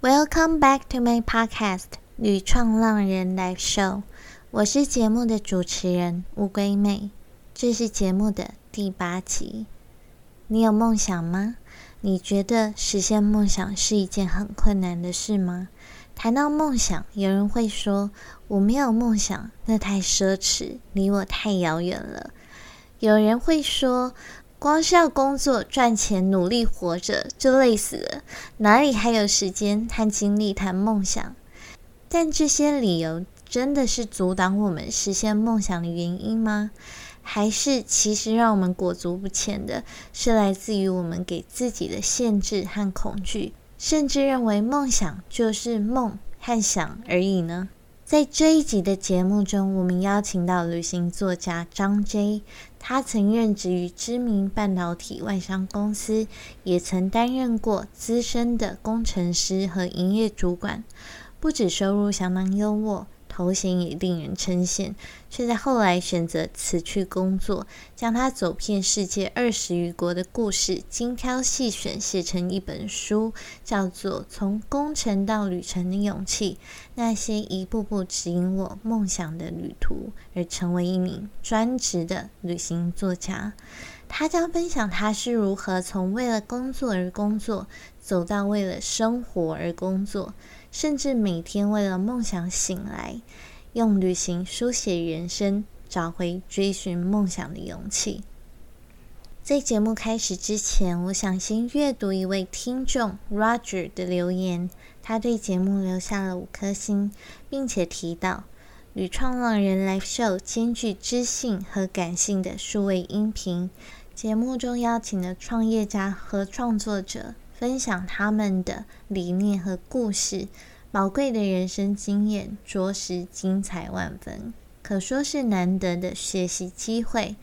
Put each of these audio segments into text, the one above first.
Welcome back to my podcast《女创浪人 Live Show》，我是节目的主持人乌龟妹，这是节目的第八集。你有梦想吗？你觉得实现梦想是一件很困难的事吗？谈到梦想，有人会说我没有梦想，那太奢侈，离我太遥远了。有人会说。光是要工作赚钱、努力活着就累死了，哪里还有时间和精力谈梦想？但这些理由真的是阻挡我们实现梦想的原因吗？还是其实让我们裹足不前的是来自于我们给自己的限制和恐惧，甚至认为梦想就是梦和想而已呢？在这一集的节目中，我们邀请到旅行作家张 J。他曾任职于知名半导体外商公司，也曾担任过资深的工程师和营业主管，不止收入相当优渥。头衔也令人称羡，却在后来选择辞去工作，将他走遍世界二十余国的故事精挑细选，写成一本书，叫做《从工程到旅程的勇气》，那些一步步指引我梦想的旅途，而成为一名专职的旅行作家。他将分享他是如何从为了工作而工作，走到为了生活而工作。甚至每天为了梦想醒来，用旅行书写人生，找回追寻梦想的勇气。在节目开始之前，我想先阅读一位听众 Roger 的留言。他对节目留下了五颗星，并且提到“旅创浪人 Live Show” 兼具知性和感性的数位音频节目中，邀请了创业家和创作者。分享他们的理念和故事，宝贵的人生经验，着实精彩万分，可说是难得的学习机会。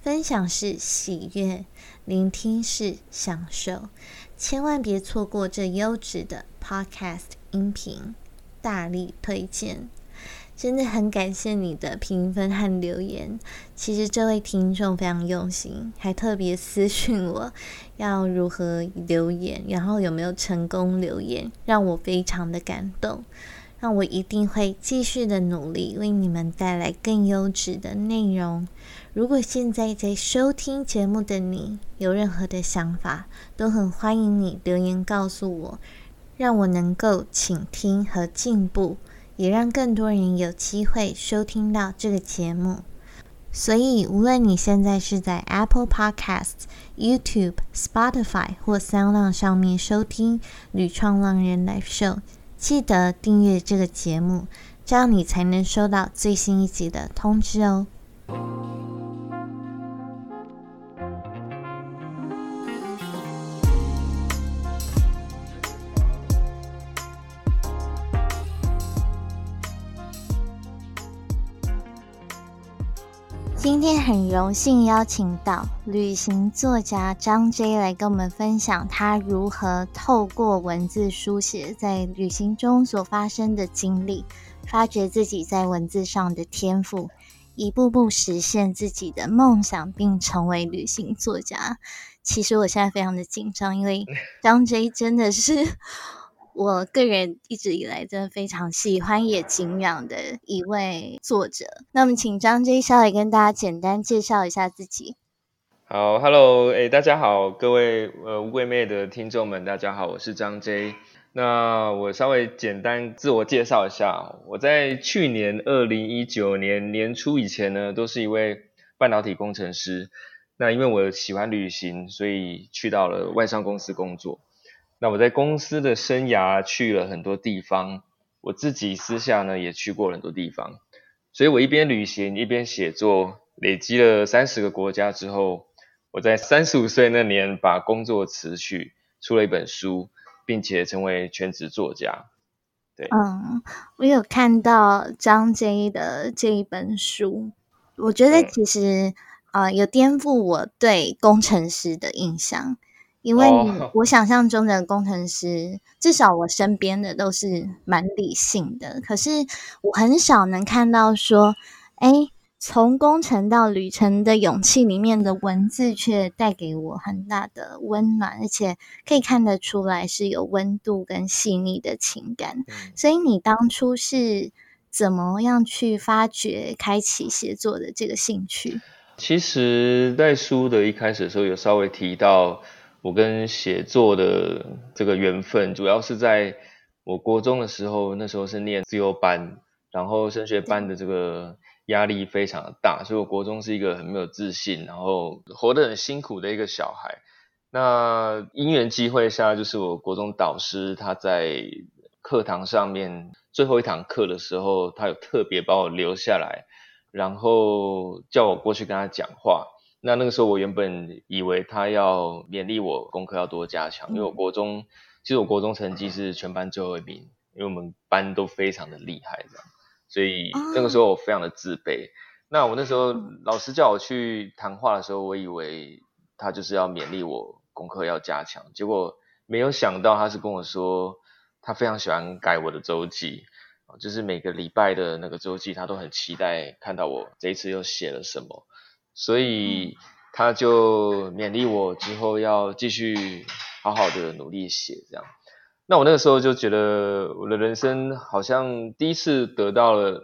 分享是喜悦，聆听是享受，千万别错过这优质的 Podcast 音频，大力推荐。真的很感谢你的评分和留言。其实这位听众非常用心，还特别私讯我要如何留言，然后有没有成功留言，让我非常的感动。让我一定会继续的努力，为你们带来更优质的内容。如果现在在收听节目的你有任何的想法，都很欢迎你留言告诉我，让我能够倾听和进步。也让更多人有机会收听到这个节目。所以，无论你现在是在 Apple Podcasts、YouTube、Spotify 或 Sound 上面收听《旅创浪人 Live Show》，记得订阅这个节目，这样你才能收到最新一集的通知哦。今天很荣幸邀请到旅行作家张 J 来跟我们分享他如何透过文字书写在旅行中所发生的经历，发掘自己在文字上的天赋，一步步实现自己的梦想，并成为旅行作家。其实我现在非常的紧张，因为张 J 真的是。我个人一直以来真的非常喜欢也敬仰的一位作者。那么，请张 J 稍微跟大家简单介绍一下自己。好，Hello，哎，大家好，各位呃乌龟妹的听众们，大家好，我是张 J。那我稍微简单自我介绍一下，我在去年二零一九年年初以前呢，都是一位半导体工程师。那因为我喜欢旅行，所以去到了外商公司工作。那我在公司的生涯去了很多地方，我自己私下呢也去过很多地方，所以我一边旅行一边写作，累积了三十个国家之后，我在三十五岁那年把工作辞去，出了一本书，并且成为全职作家。对，嗯，我有看到张 J 的这一本书，我觉得其实啊有颠覆我对工程师的印象。因为我想象中的工程师，至少我身边的都是蛮理性的。可是我很少能看到说，哎，从工程到旅程的勇气里面的文字，却带给我很大的温暖，而且可以看得出来是有温度跟细腻的情感。所以你当初是怎么样去发掘、开启写作的这个兴趣？其实，在书的一开始的时候，有稍微提到我跟写作的这个缘分，主要是在我国中的时候，那时候是念自由班，然后升学班的这个。压力非常的大，所以我国中是一个很没有自信，然后活得很辛苦的一个小孩。那因缘机会下，就是我国中导师他在课堂上面最后一堂课的时候，他有特别把我留下来，然后叫我过去跟他讲话。那那个时候我原本以为他要勉励我功课要多加强，因为我国中其实我国中成绩是全班最后一名，因为我们班都非常的厉害这样。所以那个时候我非常的自卑。那我那时候老师叫我去谈话的时候，我以为他就是要勉励我功课要加强，结果没有想到他是跟我说，他非常喜欢改我的周记，就是每个礼拜的那个周记，他都很期待看到我这一次又写了什么，所以他就勉励我之后要继续好好的努力写这样。那我那个时候就觉得我的人生好像第一次得到了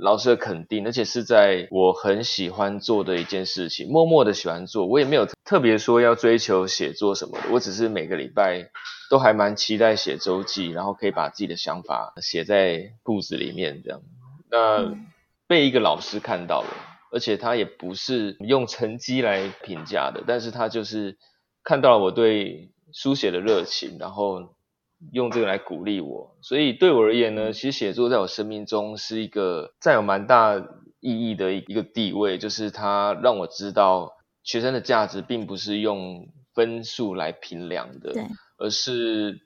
老师的肯定，而且是在我很喜欢做的一件事情，默默的喜欢做。我也没有特别说要追求写作什么的，我只是每个礼拜都还蛮期待写周记，然后可以把自己的想法写在簿子里面这样。那被一个老师看到了，而且他也不是用成绩来评价的，但是他就是看到了我对书写的热情，然后。用这个来鼓励我，所以对我而言呢，其实写作在我生命中是一个占有蛮大意义的一一个地位，就是它让我知道学生的价值并不是用分数来评量的，而是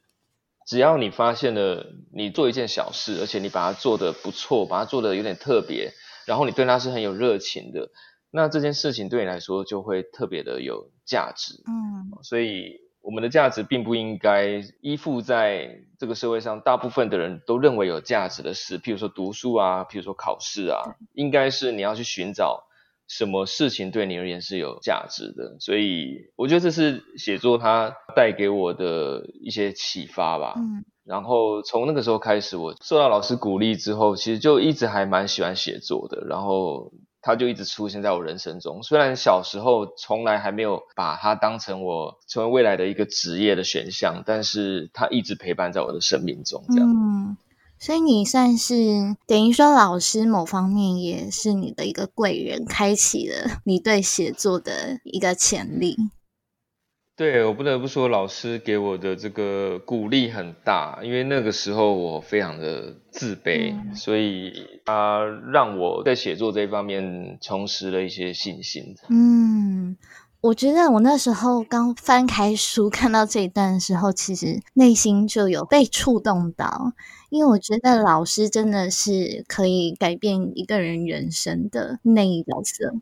只要你发现了你做一件小事，而且你把它做得不错，把它做得有点特别，然后你对它是很有热情的，那这件事情对你来说就会特别的有价值，嗯，所以。我们的价值并不应该依附在这个社会上大部分的人都认为有价值的事，譬如说读书啊，譬如说考试啊，应该是你要去寻找什么事情对你而言是有价值的。所以我觉得这是写作它带给我的一些启发吧。嗯，然后从那个时候开始，我受到老师鼓励之后，其实就一直还蛮喜欢写作的。然后。他就一直出现在我人生中，虽然小时候从来还没有把它当成我成为未来的一个职业的选项，但是他一直陪伴在我的生命中。这样，嗯，所以你算是等于说老师某方面也是你的一个贵人，开启了你对写作的一个潜力。对我不得不说，老师给我的这个鼓励很大，因为那个时候我非常的自卑，所以他让我在写作这方面重拾了一些信心。嗯，我觉得我那时候刚翻开书看到这一段的时候，其实内心就有被触动到，因为我觉得老师真的是可以改变一个人人生的那一角色。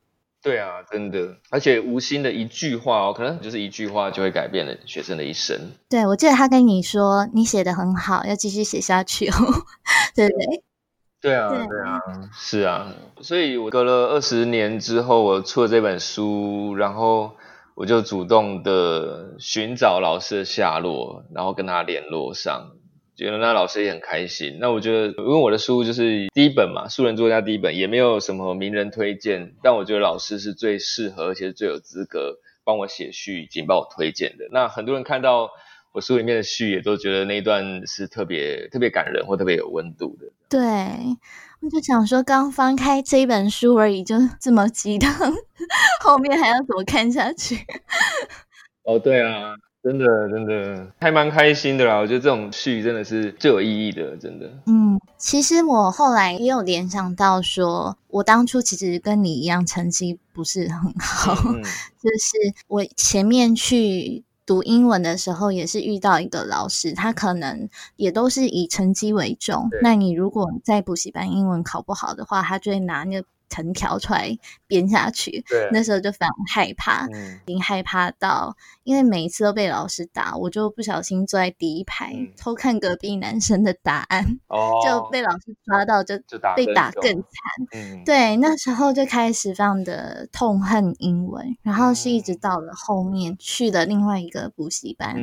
对啊，真的，而且无心的一句话哦，可能就是一句话就会改变了学生的一生。对，我记得他跟你说，你写的很好，要继续写下去哦，对不对？对啊，对啊，是啊，所以我隔了二十年之后，我出了这本书，然后我就主动的寻找老师的下落，然后跟他联络上。觉得那老师也很开心。那我觉得，因为我的书就是第一本嘛，素人作家第一本，也没有什么名人推荐。但我觉得老师是最适合，而且是最有资格帮我写序，以及帮我推荐的。那很多人看到我书里面的序，也都觉得那一段是特别特别感人，或特别有温度的。对，我就想说，刚翻开这一本书而已，就这么激动，后面还要怎么看下去？哦，对啊。真的，真的还蛮开心的啦！我觉得这种序真的是最有意义的，真的。嗯，其实我后来也有联想到，说我当初其实跟你一样，成绩不是很好，就是我前面去读英文的时候，也是遇到一个老师，他可能也都是以成绩为重。那你如果在补习班英文考不好的话，他就会拿那个。藤条出来编下去。对，那时候就非常害怕，已经害怕到，因为每一次都被老师打，我就不小心坐在第一排偷看隔壁男生的答案，就被老师抓到，就被打更惨。对，那时候就开始非常的痛恨英文，然后是一直到了后面去了另外一个补习班，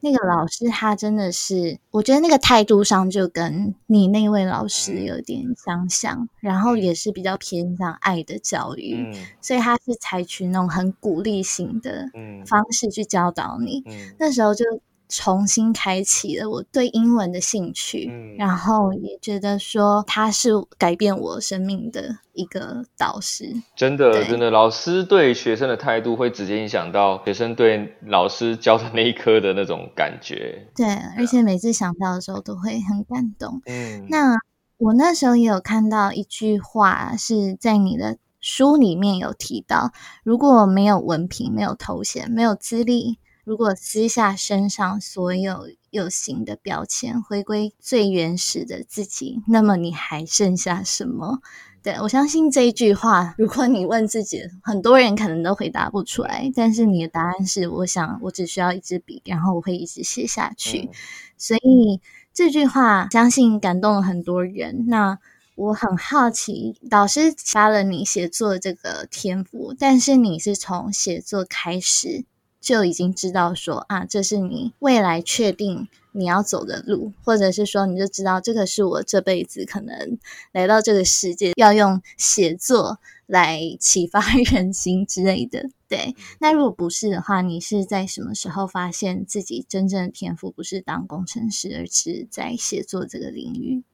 那个老师他真的是，我觉得那个态度上就跟你那位老师有点相像，然后也是比较偏向爱的教育，所以他是采取那种很鼓励型的方式去教导你。那时候就。重新开启了我对英文的兴趣，然后也觉得说他是改变我生命的一个导师。真的，真的，老师对学生的态度会直接影响到学生对老师教的那一科的那种感觉。对，而且每次想到的时候都会很感动。嗯，那我那时候也有看到一句话是在你的书里面有提到：如果没有文凭、没有头衔、没有资历。如果撕下身上所有有形的标签，回归最原始的自己，那么你还剩下什么？对我相信这一句话，如果你问自己，很多人可能都回答不出来。但是你的答案是：我想，我只需要一支笔，然后我会一直写下去。所以这句话，相信感动了很多人。那我很好奇，导师发了你写作这个天赋，但是你是从写作开始。就已经知道说啊，这是你未来确定你要走的路，或者是说你就知道这个是我这辈子可能来到这个世界要用写作来启发 人心之类的。对，那如果不是的话，你是在什么时候发现自己真正的天赋不是当工程师，而是在写作这个领域？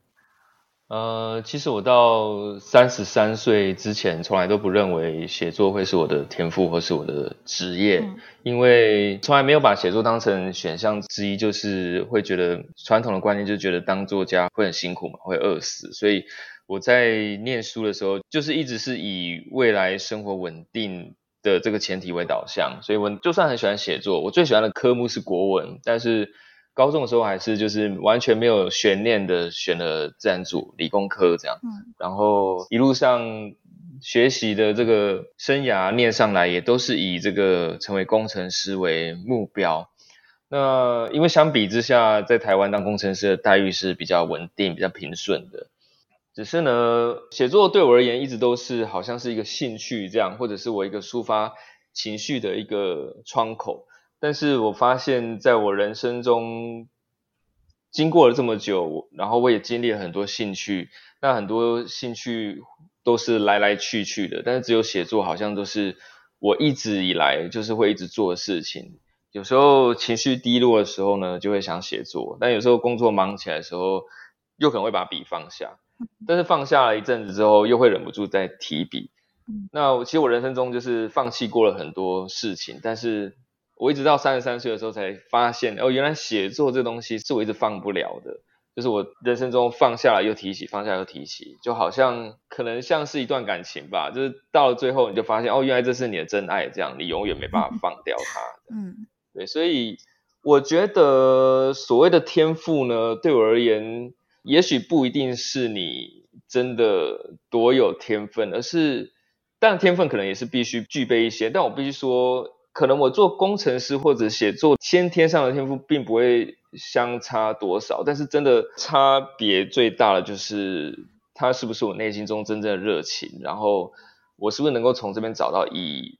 呃，其实我到三十三岁之前，从来都不认为写作会是我的天赋或是我的职业，因为从来没有把写作当成选项之一，就是会觉得传统的观念就觉得当作家会很辛苦嘛，会饿死。所以我在念书的时候，就是一直是以未来生活稳定的这个前提为导向，所以我就算很喜欢写作，我最喜欢的科目是国文，但是。高中的时候还是就是完全没有悬念的选了自然组理工科这样，然后一路上学习的这个生涯念上来也都是以这个成为工程师为目标。那因为相比之下，在台湾当工程师的待遇是比较稳定、比较平顺的。只是呢，写作对我而言一直都是好像是一个兴趣这样，或者是我一个抒发情绪的一个窗口。但是我发现，在我人生中，经过了这么久，然后我也经历了很多兴趣，那很多兴趣都是来来去去的，但是只有写作好像都是我一直以来就是会一直做的事情。有时候情绪低落的时候呢，就会想写作；但有时候工作忙起来的时候，又可能会把笔放下。但是放下了一阵子之后，又会忍不住再提笔。那其实我人生中就是放弃过了很多事情，但是。我一直到三十三岁的时候才发现，哦，原来写作这东西是我一直放不了的，就是我人生中放下了又提起，放下又提起，就好像可能像是一段感情吧，就是到了最后你就发现，哦，原来这是你的真爱，这样你永远没办法放掉它。嗯，对，所以我觉得所谓的天赋呢，对我而言，也许不一定是你真的多有天分，而是，但天分可能也是必须具备一些，但我必须说。可能我做工程师或者写作，先天上的天赋并不会相差多少，但是真的差别最大的就是，它是不是我内心中真正的热情，然后我是不是能够从这边找到意义？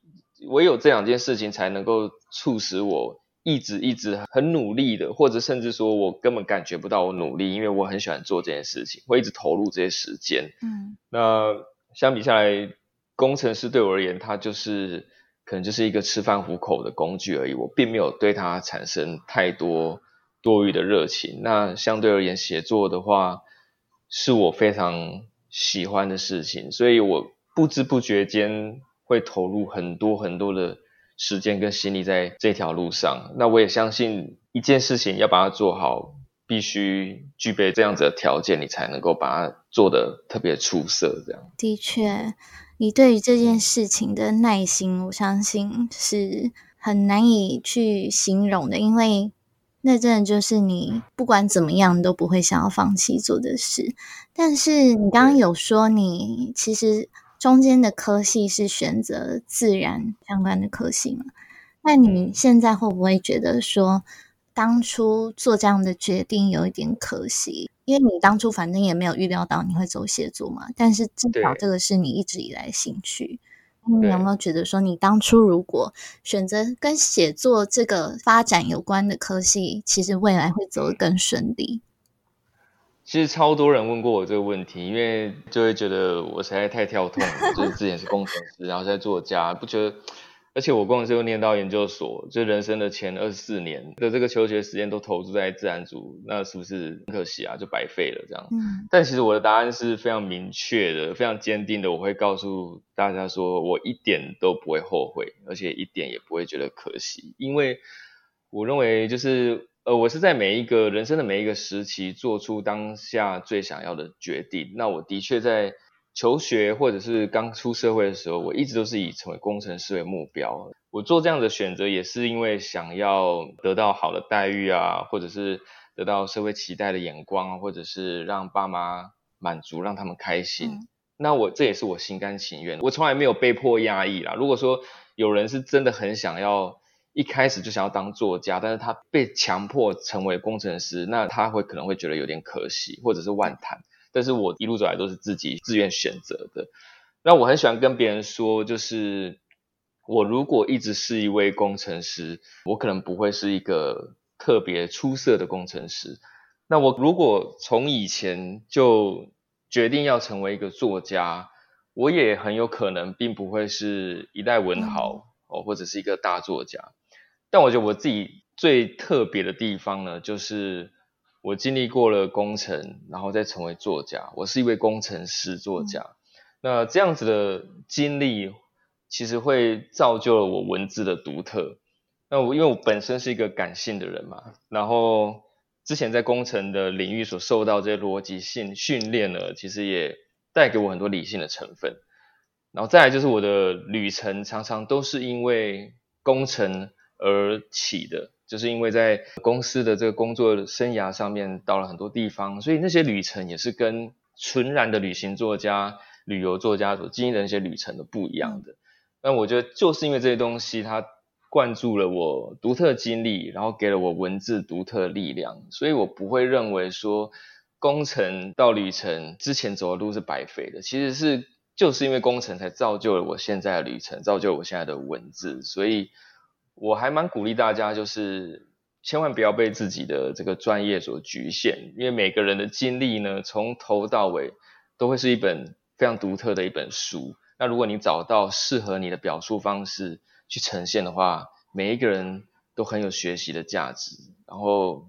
唯有这两件事情才能够促使我一直一直很努力的，或者甚至说我根本感觉不到我努力，因为我很喜欢做这件事情，会一直投入这些时间。嗯，那相比下来，工程师对我而言，他就是。可能就是一个吃饭糊口的工具而已，我并没有对它产生太多多余的热情。那相对而言，写作的话是我非常喜欢的事情，所以我不知不觉间会投入很多很多的时间跟心力在这条路上。那我也相信，一件事情要把它做好，必须具备这样子的条件，你才能够把它做得特别出色。这样的确。你对于这件事情的耐心，我相信是很难以去形容的，因为那真的就是你不管怎么样都不会想要放弃做的事。但是你刚刚有说，你其实中间的科系是选择自然相关的科系嘛？那你现在会不会觉得说，当初做这样的决定有一点可惜？因为你当初反正也没有预料到你会走写作嘛，但是至少这个是你一直以来兴趣。你有没有觉得说，你当初如果选择跟写作这个发展有关的科系，其实未来会走得更顺利？其实超多人问过我这个问题，因为就会觉得我实在太跳痛了，就是之前是工程师，然后在作家，不觉得。而且我工程师又念到研究所，就人生的前二十四年的这个求学时间都投注在自然组，那是不是很可惜啊？就白费了这样。嗯。但其实我的答案是非常明确的，非常坚定的，我会告诉大家说，我一点都不会后悔，而且一点也不会觉得可惜，因为我认为就是呃，我是在每一个人生的每一个时期做出当下最想要的决定。那我的确在。求学或者是刚出社会的时候，我一直都是以成为工程师为目标。我做这样的选择，也是因为想要得到好的待遇啊，或者是得到社会期待的眼光，或者是让爸妈满足，让他们开心。那我这也是我心甘情愿，我从来没有被迫压抑啦。如果说有人是真的很想要一开始就想要当作家，但是他被强迫成为工程师，那他会可能会觉得有点可惜，或者是万谈。但是我一路走来都是自己自愿选择的。那我很喜欢跟别人说，就是我如果一直是一位工程师，我可能不会是一个特别出色的工程师。那我如果从以前就决定要成为一个作家，我也很有可能并不会是一代文豪哦，或者是一个大作家。但我觉得我自己最特别的地方呢，就是。我经历过了工程，然后再成为作家。我是一位工程师作家。那这样子的经历，其实会造就了我文字的独特。那我因为我本身是一个感性的人嘛，然后之前在工程的领域所受到这些逻辑性训练呢，其实也带给我很多理性的成分。然后再来就是我的旅程，常常都是因为工程而起的。就是因为在公司的这个工作生涯上面到了很多地方，所以那些旅程也是跟纯然的旅行作家、旅游作家所经历的那些旅程都不一样的。那我觉得就是因为这些东西，它灌注了我独特经历，然后给了我文字独特力量，所以我不会认为说工程到旅程之前走的路是白费的。其实是就是因为工程才造就了我现在的旅程，造就我现在的文字，所以。我还蛮鼓励大家，就是千万不要被自己的这个专业所局限，因为每个人的经历呢，从头到尾都会是一本非常独特的一本书。那如果你找到适合你的表述方式去呈现的话，每一个人都很有学习的价值。然后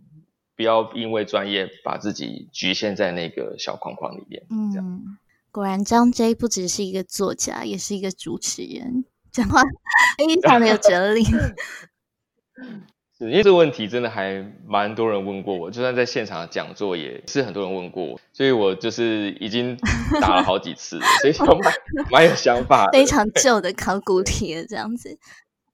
不要因为专业把自己局限在那个小框框里面。嗯，果然张 J 不只是一个作家，也是一个主持人。讲话 非常的有哲理，是因为这个问题真的还蛮多人问过我，就算在现场讲座也是很多人问过我，所以我就是已经打了好几次，所以蛮 蛮有想法，非常旧的考古题这样子，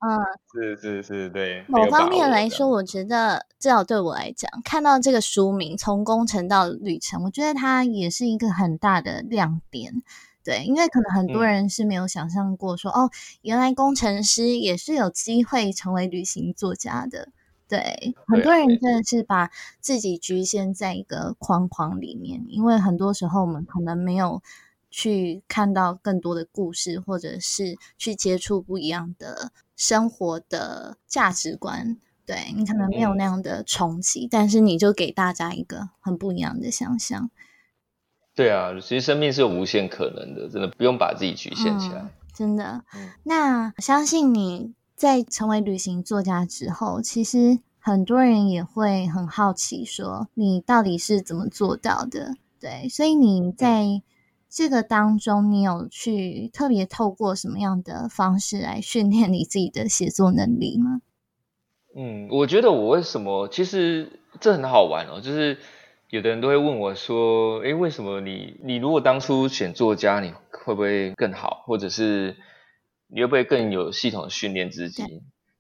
嗯，是是是，对。某方面来说，我觉得至少对我来讲，看到这个书名《从工程到旅程》，我觉得它也是一个很大的亮点。对，因为可能很多人是没有想象过，说哦，原来工程师也是有机会成为旅行作家的。对，很多人真的是把自己局限在一个框框里面，因为很多时候我们可能没有去看到更多的故事，或者是去接触不一样的生活的价值观。对你可能没有那样的冲击，但是你就给大家一个很不一样的想象。对啊，其实生命是有无限可能的，真的不用把自己局限起来。真的，那相信你在成为旅行作家之后，其实很多人也会很好奇，说你到底是怎么做到的？对，所以你在这个当中，你有去特别透过什么样的方式来训练你自己的写作能力吗？嗯，我觉得我为什么，其实这很好玩哦，就是。有的人都会问我说：“诶，为什么你你如果当初选作家，你会不会更好？或者是你会不会更有系统的训练自己？”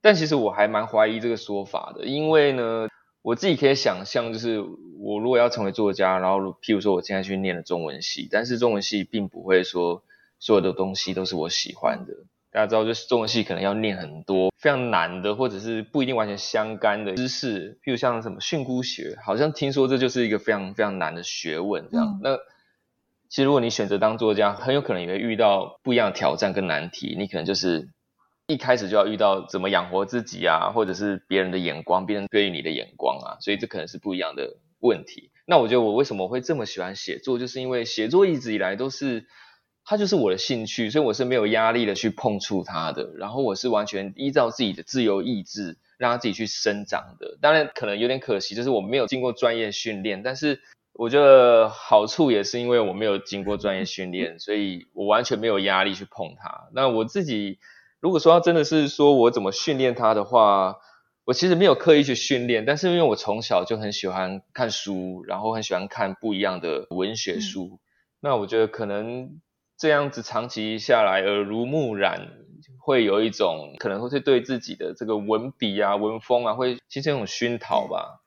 但其实我还蛮怀疑这个说法的，因为呢，我自己可以想象，就是我如果要成为作家，然后譬如说我现在去念了中文系，但是中文系并不会说所有的东西都是我喜欢的。大家知道，就是中文系可能要念很多非常难的，或者是不一定完全相干的知识，譬如像什么训诂学，好像听说这就是一个非常非常难的学问。这样，那其实如果你选择当作家，很有可能也会遇到不一样的挑战跟难题。你可能就是一开始就要遇到怎么养活自己啊，或者是别人的眼光，别人对于你的眼光啊，所以这可能是不一样的问题。那我觉得我为什么会这么喜欢写作，就是因为写作一直以来都是。它就是我的兴趣，所以我是没有压力的去碰触它的。然后我是完全依照自己的自由意志，让它自己去生长的。当然可能有点可惜，就是我没有经过专业训练。但是我觉得好处也是因为我没有经过专业训练，所以我完全没有压力去碰它。那我自己如果说要真的是说我怎么训练它的话，我其实没有刻意去训练，但是因为我从小就很喜欢看书，然后很喜欢看不一样的文学书。那我觉得可能。这样子长期下来，耳濡目染，会有一种可能会对自己的这个文笔啊、文风啊，会形成一种熏陶吧。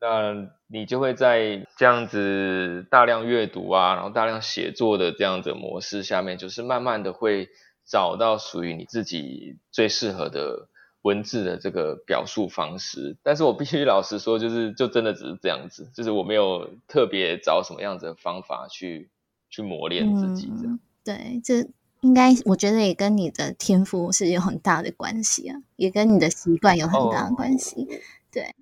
那你就会在这样子大量阅读啊，然后大量写作的这样子模式下面，就是慢慢的会找到属于你自己最适合的文字的这个表述方式。但是我必须老实说，就是就真的只是这样子，就是我没有特别找什么样子的方法去。去磨练自己，这样对，这应该我觉得也跟你的天赋是有很大的关系啊，也跟你的习惯有很大的关系。对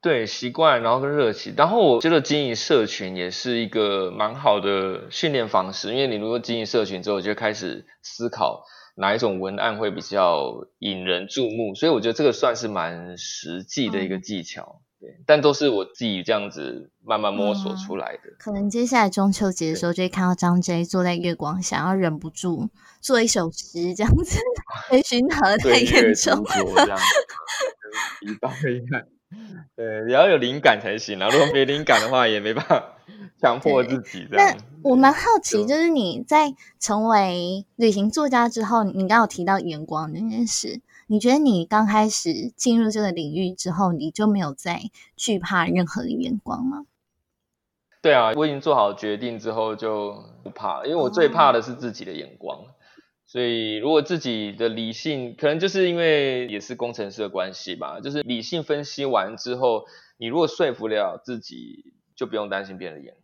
对，习惯，然后跟热情，然后我觉得经营社群也是一个蛮好的训练方式，因为你如果经营社群之后，就开始思考哪一种文案会比较引人注目，所以我觉得这个算是蛮实际的一个技巧。对，但都是我自己这样子慢慢摸索出来的。可能接下来中秋节的时候，就会看到张 J 坐在月光下，然后忍不住做一首诗 这样子，被熏陶太严重。这样，一道一看，对，你要有灵感才行啊！如果没灵感的话，也没办法强迫自己。那我蛮好奇，就是你在成为旅行作家之后，你刚有提到眼光这件事。你觉得你刚开始进入这个领域之后，你就没有再惧怕任何的眼光吗？对啊，我已经做好决定之后就不怕，因为我最怕的是自己的眼光。所以如果自己的理性，可能就是因为也是工程师的关系吧，就是理性分析完之后，你如果说服了自己。就不用担心别人的眼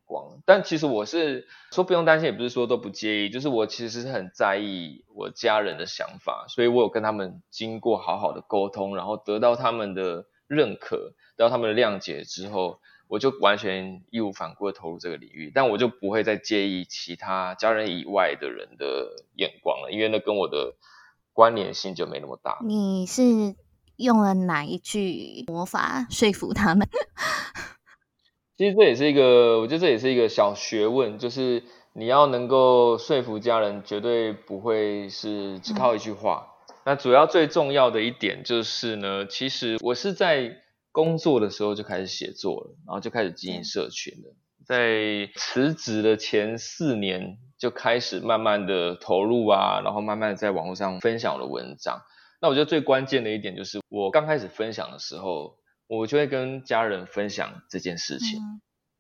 但其实我是说不用担心，也不是说都不介意，就是我其实是很在意我家人的想法，所以我有跟他们经过好好的沟通，然后得到他们的认可，得到他们的谅解之后，我就完全义无反顾的投入这个领域，但我就不会再介意其他家人以外的人的眼光了，因为那跟我的关联性就没那么大。你是用了哪一句魔法说服他们？其实这也是一个，我觉得这也是一个小学问，就是你要能够说服家人，绝对不会是只靠一句话。那主要最重要的一点就是呢，其实我是在工作的时候就开始写作了，然后就开始经营社群了。在辞职的前四年就开始慢慢的投入啊，然后慢慢的在网络上分享我的文章。那我觉得最关键的一点就是，我刚开始分享的时候。我就会跟家人分享这件事情，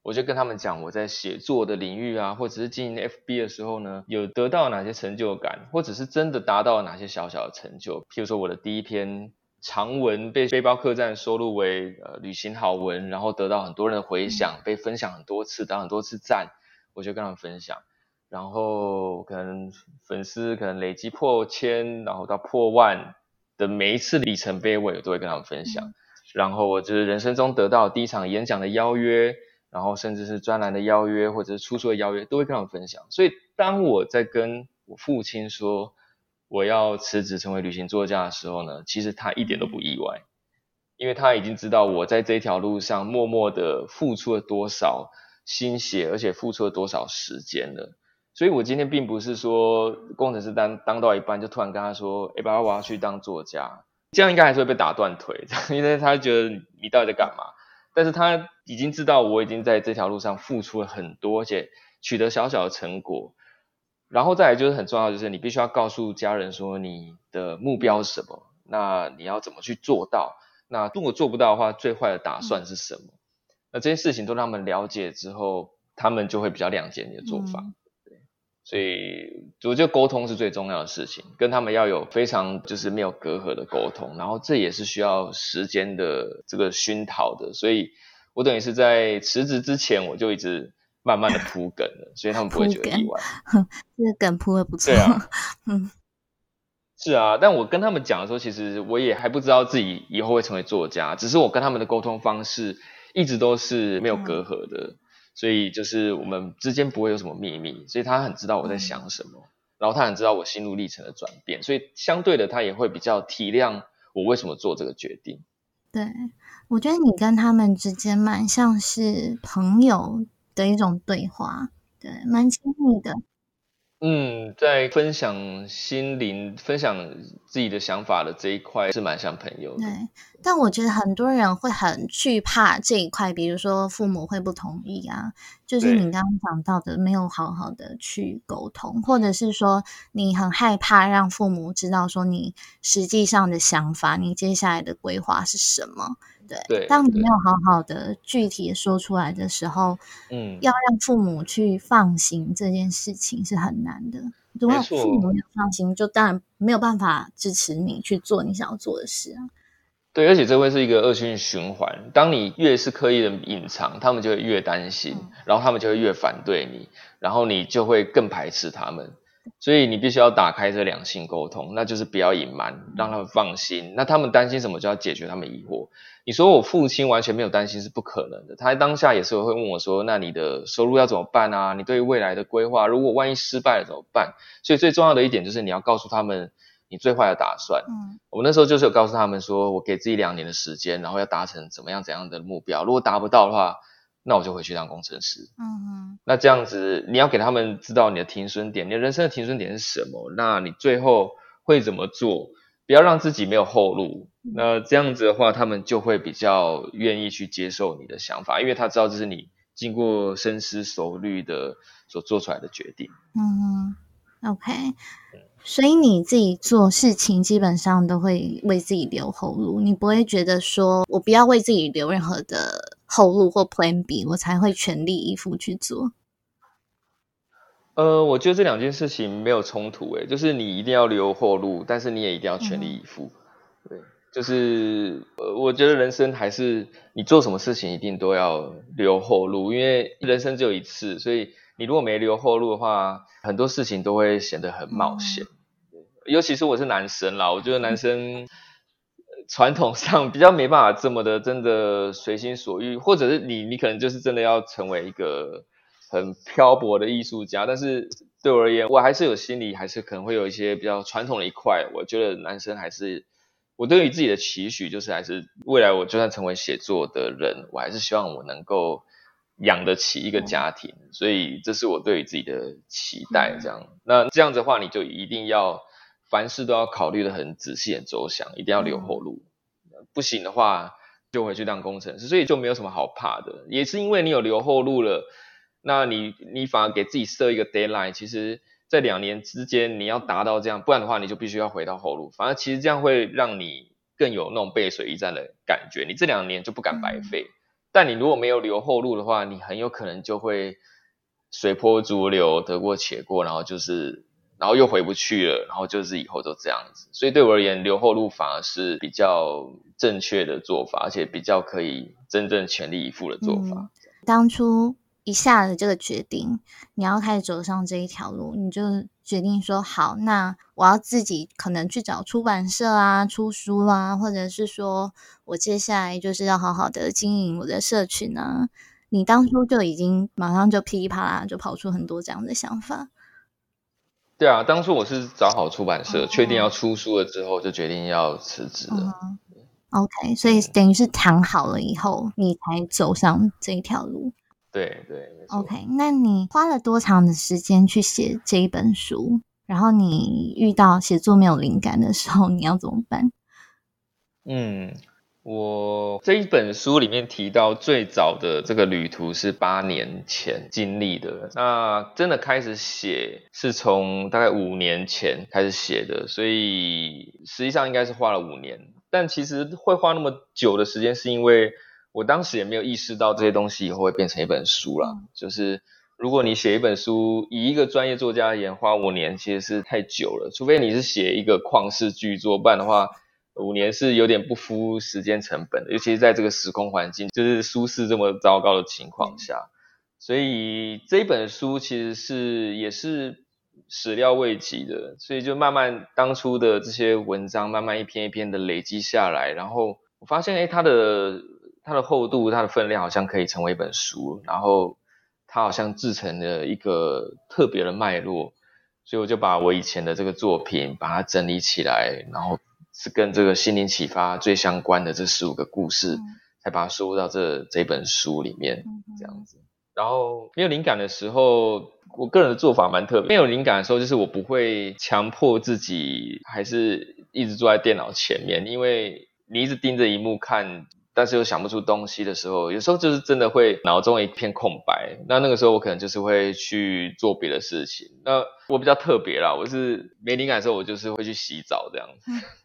我就跟他们讲我在写作的领域啊，或者是经营 FB 的时候呢，有得到哪些成就感，或者是真的达到哪些小小的成就。譬如说我的第一篇长文被背包客栈收录为呃旅行好文，然后得到很多人的回响，被分享很多次，打很多次赞，我就跟他们分享。然后可能粉丝可能累积破千，然后到破万的每一次里程碑，我也都会跟他们分享。然后我就是人生中得到第一场演讲的邀约，然后甚至是专栏的邀约，或者是出书的邀约，都会跟他们分享。所以当我在跟我父亲说我要辞职成为旅行作家的时候呢，其实他一点都不意外，因为他已经知道我在这条路上默默的付出了多少心血，而且付出了多少时间了。所以我今天并不是说工程师当当到一半就突然跟他说，哎，爸爸，我要去当作家。这样应该还是会被打断腿，因为他觉得你到底在干嘛？但是他已经知道我已经在这条路上付出了很多，而且取得小小的成果。然后再来就是很重要，就是你必须要告诉家人说你的目标是什么，那你要怎么去做到？那如果做不到的话，最坏的打算是什么？那这些事情都让他们了解之后，他们就会比较谅解你的做法。所以我觉得沟通是最重要的事情，跟他们要有非常就是没有隔阂的沟通，然后这也是需要时间的这个熏陶的，所以我等于是在辞职之前我就一直慢慢的铺梗了，所以他们不会觉得意外。这个梗铺的不错。对啊，嗯，是啊，但我跟他们讲的时候，其实我也还不知道自己以后会成为作家，只是我跟他们的沟通方式一直都是没有隔阂的。所以就是我们之间不会有什么秘密，所以他很知道我在想什么，然后他很知道我心路历程的转变，所以相对的他也会比较体谅我为什么做这个决定。对，我觉得你跟他们之间蛮像是朋友的一种对话，对，蛮亲密的。嗯，在分享心灵、分享自己的想法的这一块是蛮像朋友的。对，但我觉得很多人会很惧怕这一块，比如说父母会不同意啊，就是你刚刚讲到的，没有好好的去沟通，或者是说你很害怕让父母知道说你实际上的想法，你接下来的规划是什么。对，当你没有好好的具体的说出来的时候，嗯，要让父母去放心这件事情是很难的。如果父母没有放心，就当然没有办法支持你去做你想要做的事啊。对，而且这会是一个恶性循环。当你越是刻意的隐藏，他们就会越担心，然后他们就会越反对你，然后你就会更排斥他们。所以你必须要打开这两性沟通，那就是不要隐瞒，让他们放心。那他们担心什么，就要解决他们疑惑。你说我父亲完全没有担心是不可能的，他当下也是会问我说：“那你的收入要怎么办啊？你对未来的规划，如果万一失败了怎么办？”所以最重要的一点就是你要告诉他们你最坏的打算。嗯，我那时候就是有告诉他们说，我给自己两年的时间，然后要达成怎么样怎样的目标。如果达不到的话，那我就回去当工程师。嗯嗯，那这样子你要给他们知道你的停损点，你的人生的停损点是什么？那你最后会怎么做？不要让自己没有后路。那这样子的话，他们就会比较愿意去接受你的想法，因为他知道这是你经过深思熟虑的所做出来的决定。嗯，OK。所以你自己做事情基本上都会为自己留后路，你不会觉得说我不要为自己留任何的后路或 Plan B，我才会全力以赴去做。呃，我觉得这两件事情没有冲突，诶，就是你一定要留后路，但是你也一定要全力以赴。对，就是呃，我觉得人生还是你做什么事情一定都要留后路，因为人生只有一次，所以你如果没留后路的话，很多事情都会显得很冒险。尤其是我是男生啦，我觉得男生传统上比较没办法这么的真的随心所欲，或者是你你可能就是真的要成为一个。很漂泊的艺术家，但是对我而言，我还是有心里还是可能会有一些比较传统的一块。我觉得男生还是我对于自己的期许，就是还是未来我就算成为写作的人，我还是希望我能够养得起一个家庭。所以这是我对于自己的期待。这样，那这样子的话，你就一定要凡事都要考虑的很仔细、很周详，一定要留后路。不行的话，就回去当工程师。所以就没有什么好怕的，也是因为你有留后路了。那你你反而给自己设一个 deadline，其实，在两年之间你要达到这样，不然的话你就必须要回到后路。反而其实这样会让你更有那种背水一战的感觉，你这两年就不敢白费。但你如果没有留后路的话，你很有可能就会随波逐流，得过且过，然后就是然后又回不去了，然后就是以后都这样子。所以对我而言，留后路反而是比较正确的做法，而且比较可以真正全力以赴的做法。当初。一下子这个决定，你要开始走上这一条路，你就决定说好，那我要自己可能去找出版社啊，出书啦，或者是说我接下来就是要好好的经营我的社群啊。你当初就已经马上就噼里啪啦就跑出很多这样的想法。对啊，当初我是找好出版社，确定要出书了之后，就决定要辞职了。OK，所以等于是谈好了以后，你才走上这一条路。对对，OK，那你花了多长的时间去写这一本书？然后你遇到写作没有灵感的时候，你要怎么办？嗯，我这一本书里面提到最早的这个旅途是八年前经历的，那真的开始写是从大概五年前开始写的，所以实际上应该是花了五年，但其实会花那么久的时间，是因为。我当时也没有意识到这些东西以后会变成一本书啦。就是如果你写一本书，以一个专业作家而言，花五年其实是太久了。除非你是写一个旷世巨作，不然的话，五年是有点不敷时间成本的。尤其是在这个时空环境，就是舒适这么糟糕的情况下，所以这本书其实是也是始料未及的。所以就慢慢当初的这些文章，慢慢一篇一篇的累积下来，然后我发现，哎，它的它的厚度、它的分量好像可以成为一本书，然后。它好像制成了一个特别的脉络，所以我就把我以前的这个作品把它整理起来，然后是跟这个心灵启发最相关的这十五个故事，才把它收入到这这本书里面，这样子。然后没有灵感的时候，我个人的做法蛮特别。没有灵感的时候，就是我不会强迫自己，还是一直坐在电脑前面，因为你一直盯着荧幕看。但是又想不出东西的时候，有时候就是真的会脑中一片空白。那那个时候我可能就是会去做别的事情。那我比较特别啦，我是没灵感的时候，我就是会去洗澡这样子。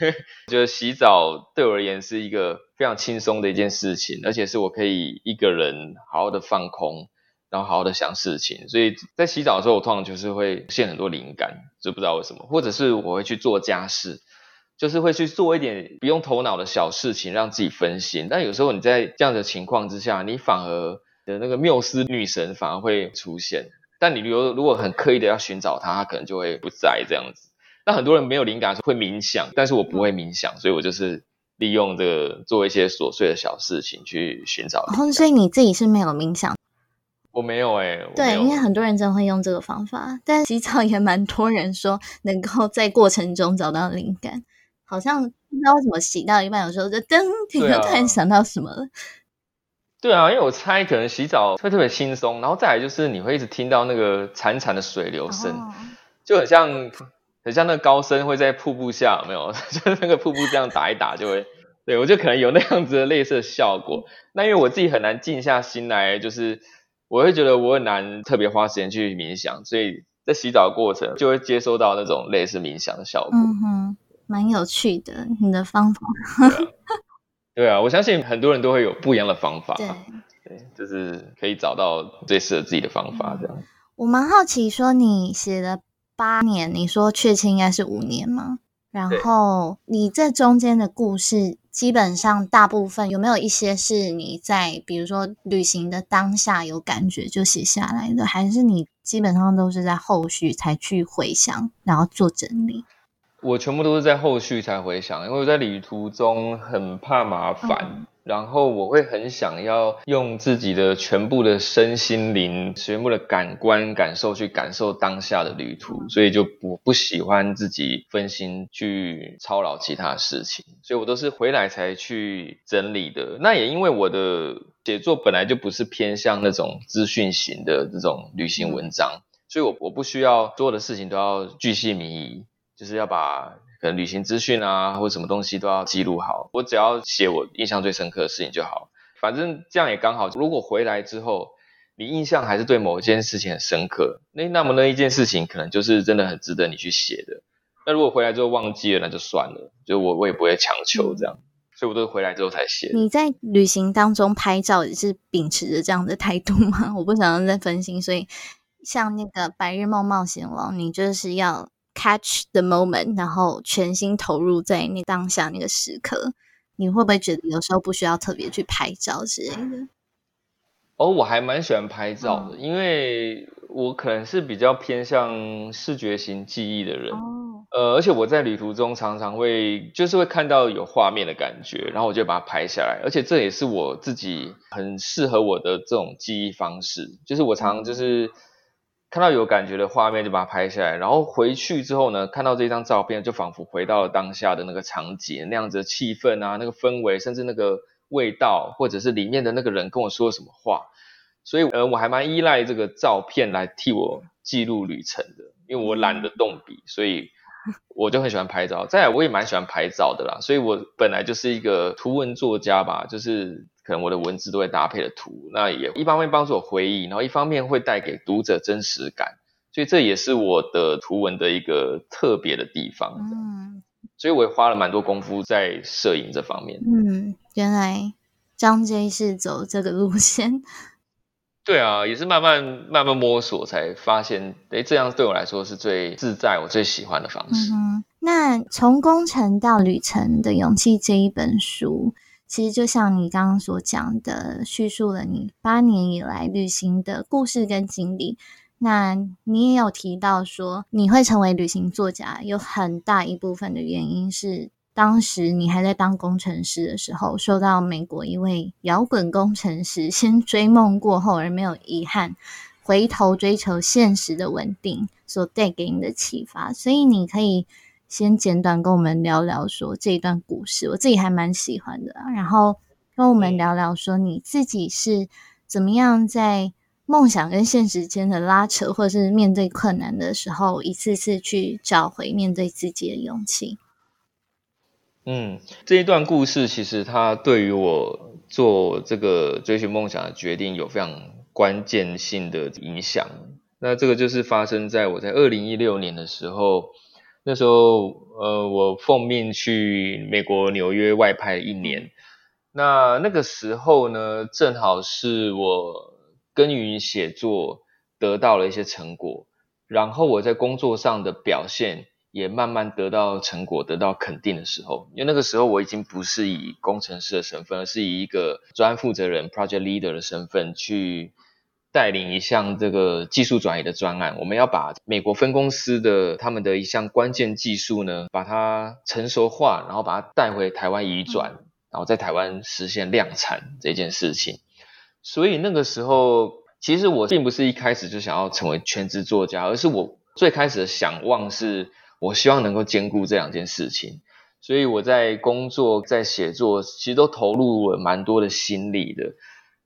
因 为觉得洗澡对我而言是一个非常轻松的一件事情，而且是我可以一个人好好的放空，然后好好的想事情。所以在洗澡的时候，我通常就是会现很多灵感，就不知道为什么，或者是我会去做家事。就是会去做一点不用头脑的小事情，让自己分心。但有时候你在这样的情况之下，你反而的那个缪斯女神反而会出现。但你如如果很刻意的要寻找她，她可能就会不在这样子。那很多人没有灵感会冥想，但是我不会冥想，所以我就是利用这个做一些琐碎的小事情去寻找。哦，所以你自己是没有冥想？我没有哎。对，因为很多人真的会用这个方法，但洗澡也蛮多人说能够在过程中找到灵感。好像不知道为什么洗到一半，有时候就噔，突然想到什么了。对啊，因为我猜可能洗澡会特别轻松，然后再来就是你会一直听到那个潺潺的水流声，就很像很像那个高僧会在瀑布下，没有？就是那个瀑布这样打一打就会，对我就可能有那样子的类似的效果。那因为我自己很难静下心来，就是我会觉得我很难特别花时间去冥想，所以在洗澡过程就会接收到那种类似冥想的效果。嗯哼。蛮有趣的，你的方法。对啊，我相信很多人都会有不一样的方法。对，对，就是可以找到最适合自己的方法。这样。我蛮好奇，说你写了八年，你说确切应该是五年吗？然后你这中间的故事，基本上大部分有没有一些是你在比如说旅行的当下有感觉就写下来的，还是你基本上都是在后续才去回想，然后做整理？我全部都是在后续才回想，因为我在旅途中很怕麻烦，然后我会很想要用自己的全部的身心灵、全部的感官感受去感受当下的旅途，所以就不不喜欢自己分心去操劳其他事情，所以我都是回来才去整理的。那也因为我的写作本来就不是偏向那种资讯型的这种旅行文章，所以我我不需要所有的事情都要巨细靡遗。就是要把可能旅行资讯啊，或什么东西都要记录好。我只要写我印象最深刻的事情就好。反正这样也刚好。如果回来之后，你印象还是对某一件事情很深刻，那那么那一件事情可能就是真的很值得你去写的。那如果回来之后忘记了，那就算了。就我我也不会强求这样，所以我都回来之后才写。你在旅行当中拍照也是秉持着这样的态度吗？我不想再分心，所以像那个《白日梦冒险王》，你就是要。Catch the moment，然后全心投入在那当下那个时刻，你会不会觉得有时候不需要特别去拍照之类的？哦，我还蛮喜欢拍照的，因为我可能是比较偏向视觉型记忆的人。哦，呃，而且我在旅途中常常会就是会看到有画面的感觉，然后我就把它拍下来，而且这也是我自己很适合我的这种记忆方式，就是我常就是。看到有感觉的画面就把它拍下来，然后回去之后呢，看到这张照片就仿佛回到了当下的那个场景，那样子的气氛啊，那个氛围，甚至那个味道，或者是里面的那个人跟我说什么话，所以呃，我还蛮依赖这个照片来替我记录旅程的，因为我懒得动笔，所以我就很喜欢拍照。再来，我也蛮喜欢拍照的啦，所以我本来就是一个图文作家吧，就是。可能我的文字都会搭配的图，那也一方面帮助我回忆，然后一方面会带给读者真实感，所以这也是我的图文的一个特别的地方。嗯，所以我也花了蛮多功夫在摄影这方面。嗯，原来张 J 是走这个路线。对啊，也是慢慢慢慢摸索才发现，哎，这样对我来说是最自在、我最喜欢的方式。嗯那从工程到旅程的勇气这一本书，其实就像你刚刚所讲的，叙述了你八年以来旅行的故事跟经历。那你也有提到说，你会成为旅行作家，有很大一部分的原因是。当时你还在当工程师的时候，受到美国一位摇滚工程师先追梦过后而没有遗憾，回头追求现实的稳定所带给你的启发。所以你可以先简短跟我们聊聊说这一段故事，我自己还蛮喜欢的。然后跟我们聊聊说你自己是怎么样在梦想跟现实间的拉扯，或者是面对困难的时候，一次次去找回面对自己的勇气。嗯，这一段故事其实它对于我做这个追寻梦想的决定有非常关键性的影响。那这个就是发生在我在二零一六年的时候，那时候呃我奉命去美国纽约外派一年。那那个时候呢，正好是我耕耘写作得到了一些成果，然后我在工作上的表现。也慢慢得到成果，得到肯定的时候，因为那个时候我已经不是以工程师的身份，而是以一个专案负责人 （project leader） 的身份去带领一项这个技术转移的专案。我们要把美国分公司的他们的一项关键技术呢，把它成熟化，然后把它带回台湾移转，然后在台湾实现量产这件事情。所以那个时候，其实我并不是一开始就想要成为全职作家，而是我最开始的想望是。我希望能够兼顾这两件事情，所以我在工作、在写作，其实都投入了蛮多的心力的。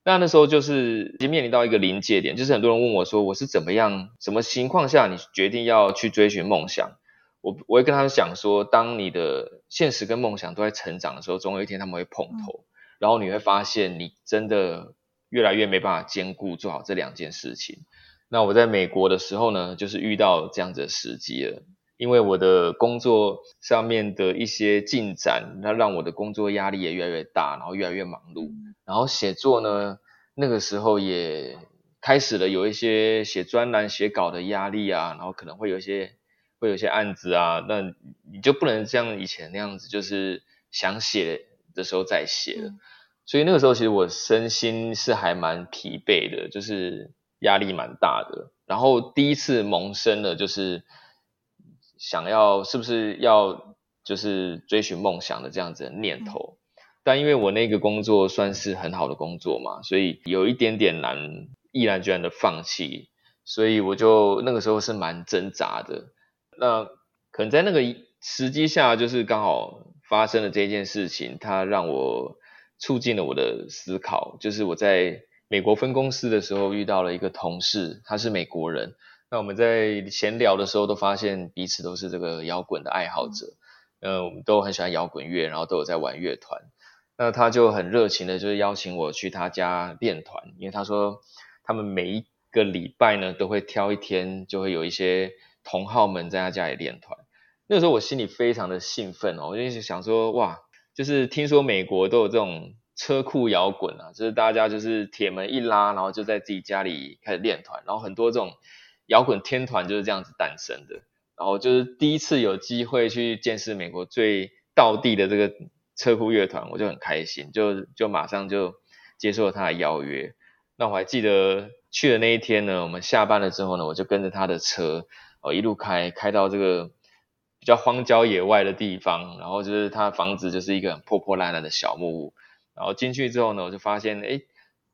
那那时候就是已经面临到一个临界点，就是很多人问我说，我是怎么样、什么情况下你决定要去追寻梦想？我我会跟他们讲说，当你的现实跟梦想都在成长的时候，总有一天他们会碰头，然后你会发现你真的越来越没办法兼顾做好这两件事情。那我在美国的时候呢，就是遇到这样子的时机了。因为我的工作上面的一些进展，那让我的工作压力也越来越大，然后越来越忙碌。然后写作呢，那个时候也开始了有一些写专栏、写稿的压力啊，然后可能会有一些会有一些案子啊，那你就不能像以前那样子，就是想写的时候再写了。所以那个时候其实我身心是还蛮疲惫的，就是压力蛮大的。然后第一次萌生了就是。想要是不是要就是追寻梦想的这样子的念头，但因为我那个工作算是很好的工作嘛，所以有一点点难毅然决然的放弃，所以我就那个时候是蛮挣扎的。那可能在那个时机下，就是刚好发生了这件事情，它让我促进了我的思考。就是我在美国分公司的时候遇到了一个同事，他是美国人。那我们在闲聊的时候，都发现彼此都是这个摇滚的爱好者，嗯，我们都很喜欢摇滚乐，然后都有在玩乐团。那他就很热情的，就是邀请我去他家练团，因为他说他们每一个礼拜呢，都会挑一天，就会有一些同好们在他家里练团。那个时候我心里非常的兴奋哦，我就想说，哇，就是听说美国都有这种车库摇滚啊，就是大家就是铁门一拉，然后就在自己家里开始练团，然后很多这种。摇滚天团就是这样子诞生的，然后就是第一次有机会去见识美国最道地的这个车库乐团，我就很开心，就就马上就接受了他的邀约。那我还记得去的那一天呢，我们下班了之后呢，我就跟着他的车哦一路开开到这个比较荒郊野外的地方，然后就是他房子就是一个很破破烂烂的小木屋，然后进去之后呢，我就发现哎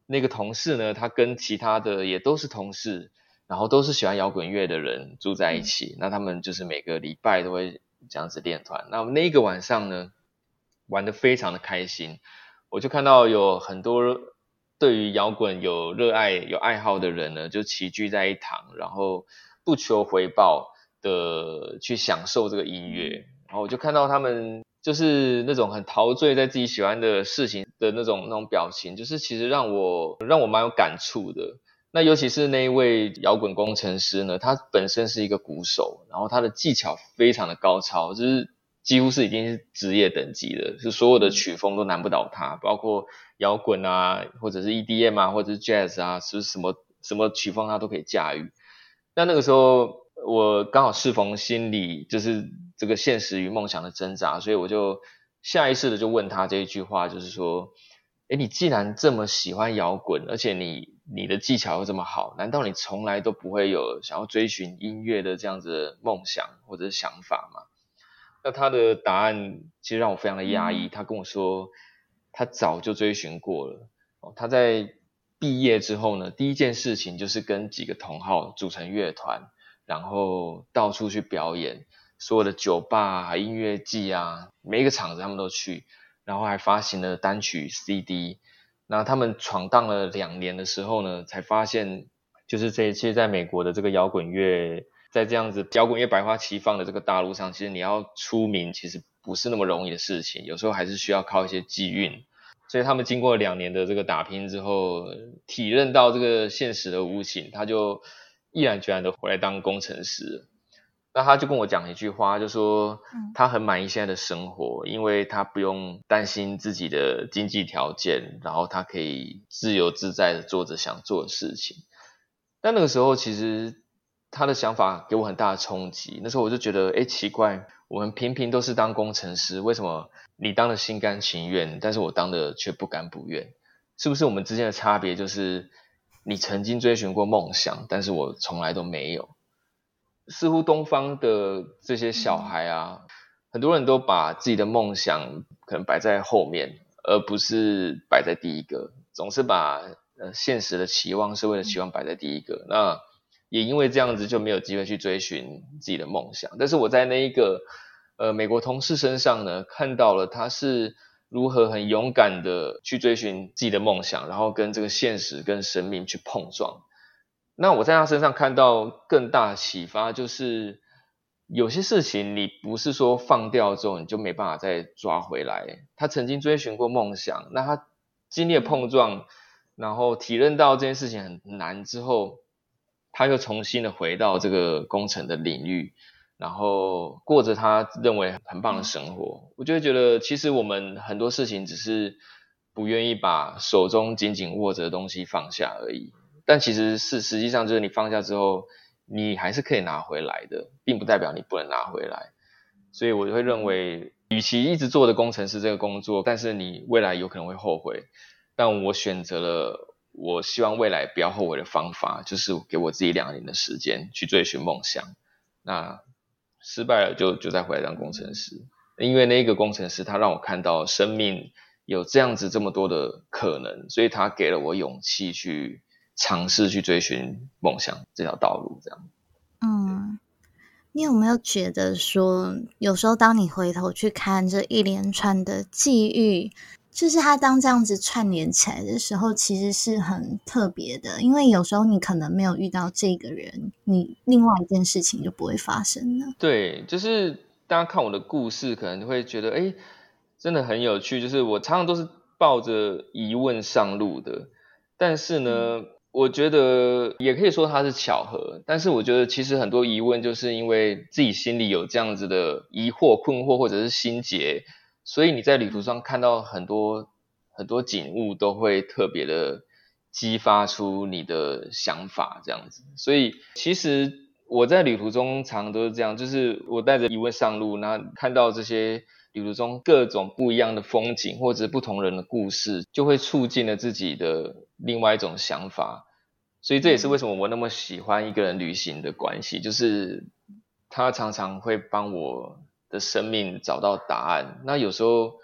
那个同事呢，他跟其他的也都是同事。然后都是喜欢摇滚乐的人住在一起，那他们就是每个礼拜都会这样子练团。那那一个晚上呢，玩的非常的开心。我就看到有很多对于摇滚有热爱、有爱好的人呢，就齐聚在一堂，然后不求回报的去享受这个音乐。然后我就看到他们就是那种很陶醉在自己喜欢的事情的那种那种表情，就是其实让我让我蛮有感触的。那尤其是那一位摇滚工程师呢，他本身是一个鼓手，然后他的技巧非常的高超，就是几乎是已经是职业等级的，是所有的曲风都难不倒他，包括摇滚啊，或者是 EDM 啊，或者是 Jazz 啊，是什么什么曲风他都可以驾驭。那那个时候我刚好适逢心里就是这个现实与梦想的挣扎，所以我就下意识的就问他这一句话，就是说，哎，你既然这么喜欢摇滚，而且你你的技巧又这么好，难道你从来都不会有想要追寻音乐的这样子梦想或者是想法吗？那他的答案其实让我非常的压抑。他跟我说，他早就追寻过了。哦他在毕业之后呢，第一件事情就是跟几个同好组成乐团，然后到处去表演，所有的酒吧、啊音乐季啊，每一个场子他们都去，然后还发行了单曲 CD。那他们闯荡了两年的时候呢，才发现，就是这一期在美国的这个摇滚乐。在这样子摇滚乐百花齐放的这个大陆上，其实你要出名，其实不是那么容易的事情。有时候还是需要靠一些机运。所以他们经过两年的这个打拼之后，体认到这个现实的无情，他就毅然决然的回来当工程师。那他就跟我讲一句话，就说他很满意现在的生活，因为他不用担心自己的经济条件，然后他可以自由自在的做着想做的事情。但那个时候其实。他的想法给我很大的冲击。那时候我就觉得，哎，奇怪，我们平平都是当工程师，为什么你当的心甘情愿，但是我当的却不甘不愿？是不是我们之间的差别就是，你曾经追寻过梦想，但是我从来都没有？似乎东方的这些小孩啊，很多人都把自己的梦想可能摆在后面，而不是摆在第一个，总是把呃现实的期望、社会的期望摆在第一个。那也因为这样子就没有机会去追寻自己的梦想，但是我在那一个呃美国同事身上呢，看到了他是如何很勇敢的去追寻自己的梦想，然后跟这个现实跟生命去碰撞。那我在他身上看到更大的启发，就是有些事情你不是说放掉之后你就没办法再抓回来。他曾经追寻过梦想，那他经历碰撞，然后体认到这件事情很难之后。他又重新的回到这个工程的领域，然后过着他认为很棒的生活。我就会觉得，其实我们很多事情只是不愿意把手中紧紧握着的东西放下而已。但其实是实际上就是你放下之后，你还是可以拿回来的，并不代表你不能拿回来。所以我就会认为，与其一直做的工程师这个工作，但是你未来有可能会后悔，但我选择了。我希望未来不要后悔的方法，就是给我自己两年的时间去追寻梦想。那失败了就就再回来当工程师，因为那个工程师他让我看到生命有这样子这么多的可能，所以他给了我勇气去尝试去追寻梦想这条道路。这样，嗯，你有没有觉得说，有时候当你回头去看这一连串的际遇？就是他当这样子串联起来的时候，其实是很特别的，因为有时候你可能没有遇到这个人，你另外一件事情就不会发生了。对，就是大家看我的故事，可能会觉得，哎，真的很有趣。就是我常常都是抱着疑问上路的，但是呢，我觉得也可以说它是巧合。但是我觉得其实很多疑问，就是因为自己心里有这样子的疑惑、困惑，或者是心结。所以你在旅途上看到很多很多景物，都会特别的激发出你的想法，这样子。所以其实我在旅途中常常都是这样，就是我带着疑问上路，那看到这些旅途中各种不一样的风景，或者不同人的故事，就会促进了自己的另外一种想法。所以这也是为什么我那么喜欢一个人旅行的关系，就是他常常会帮我。的生命找到答案，那有时候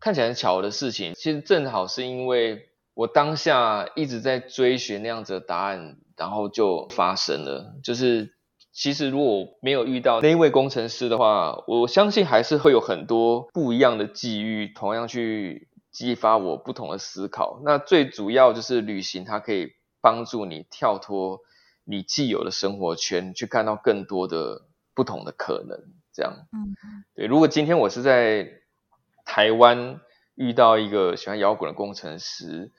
看起来很巧的事情，其实正好是因为我当下一直在追寻那样子的答案，然后就发生了。就是其实如果没有遇到那一位工程师的话，我相信还是会有很多不一样的际遇，同样去激发我不同的思考。那最主要就是旅行，它可以帮助你跳脱你既有的生活圈，去看到更多的不同的可能。这样，嗯，对。如果今天我是在台湾遇到一个喜欢摇滚的工程师，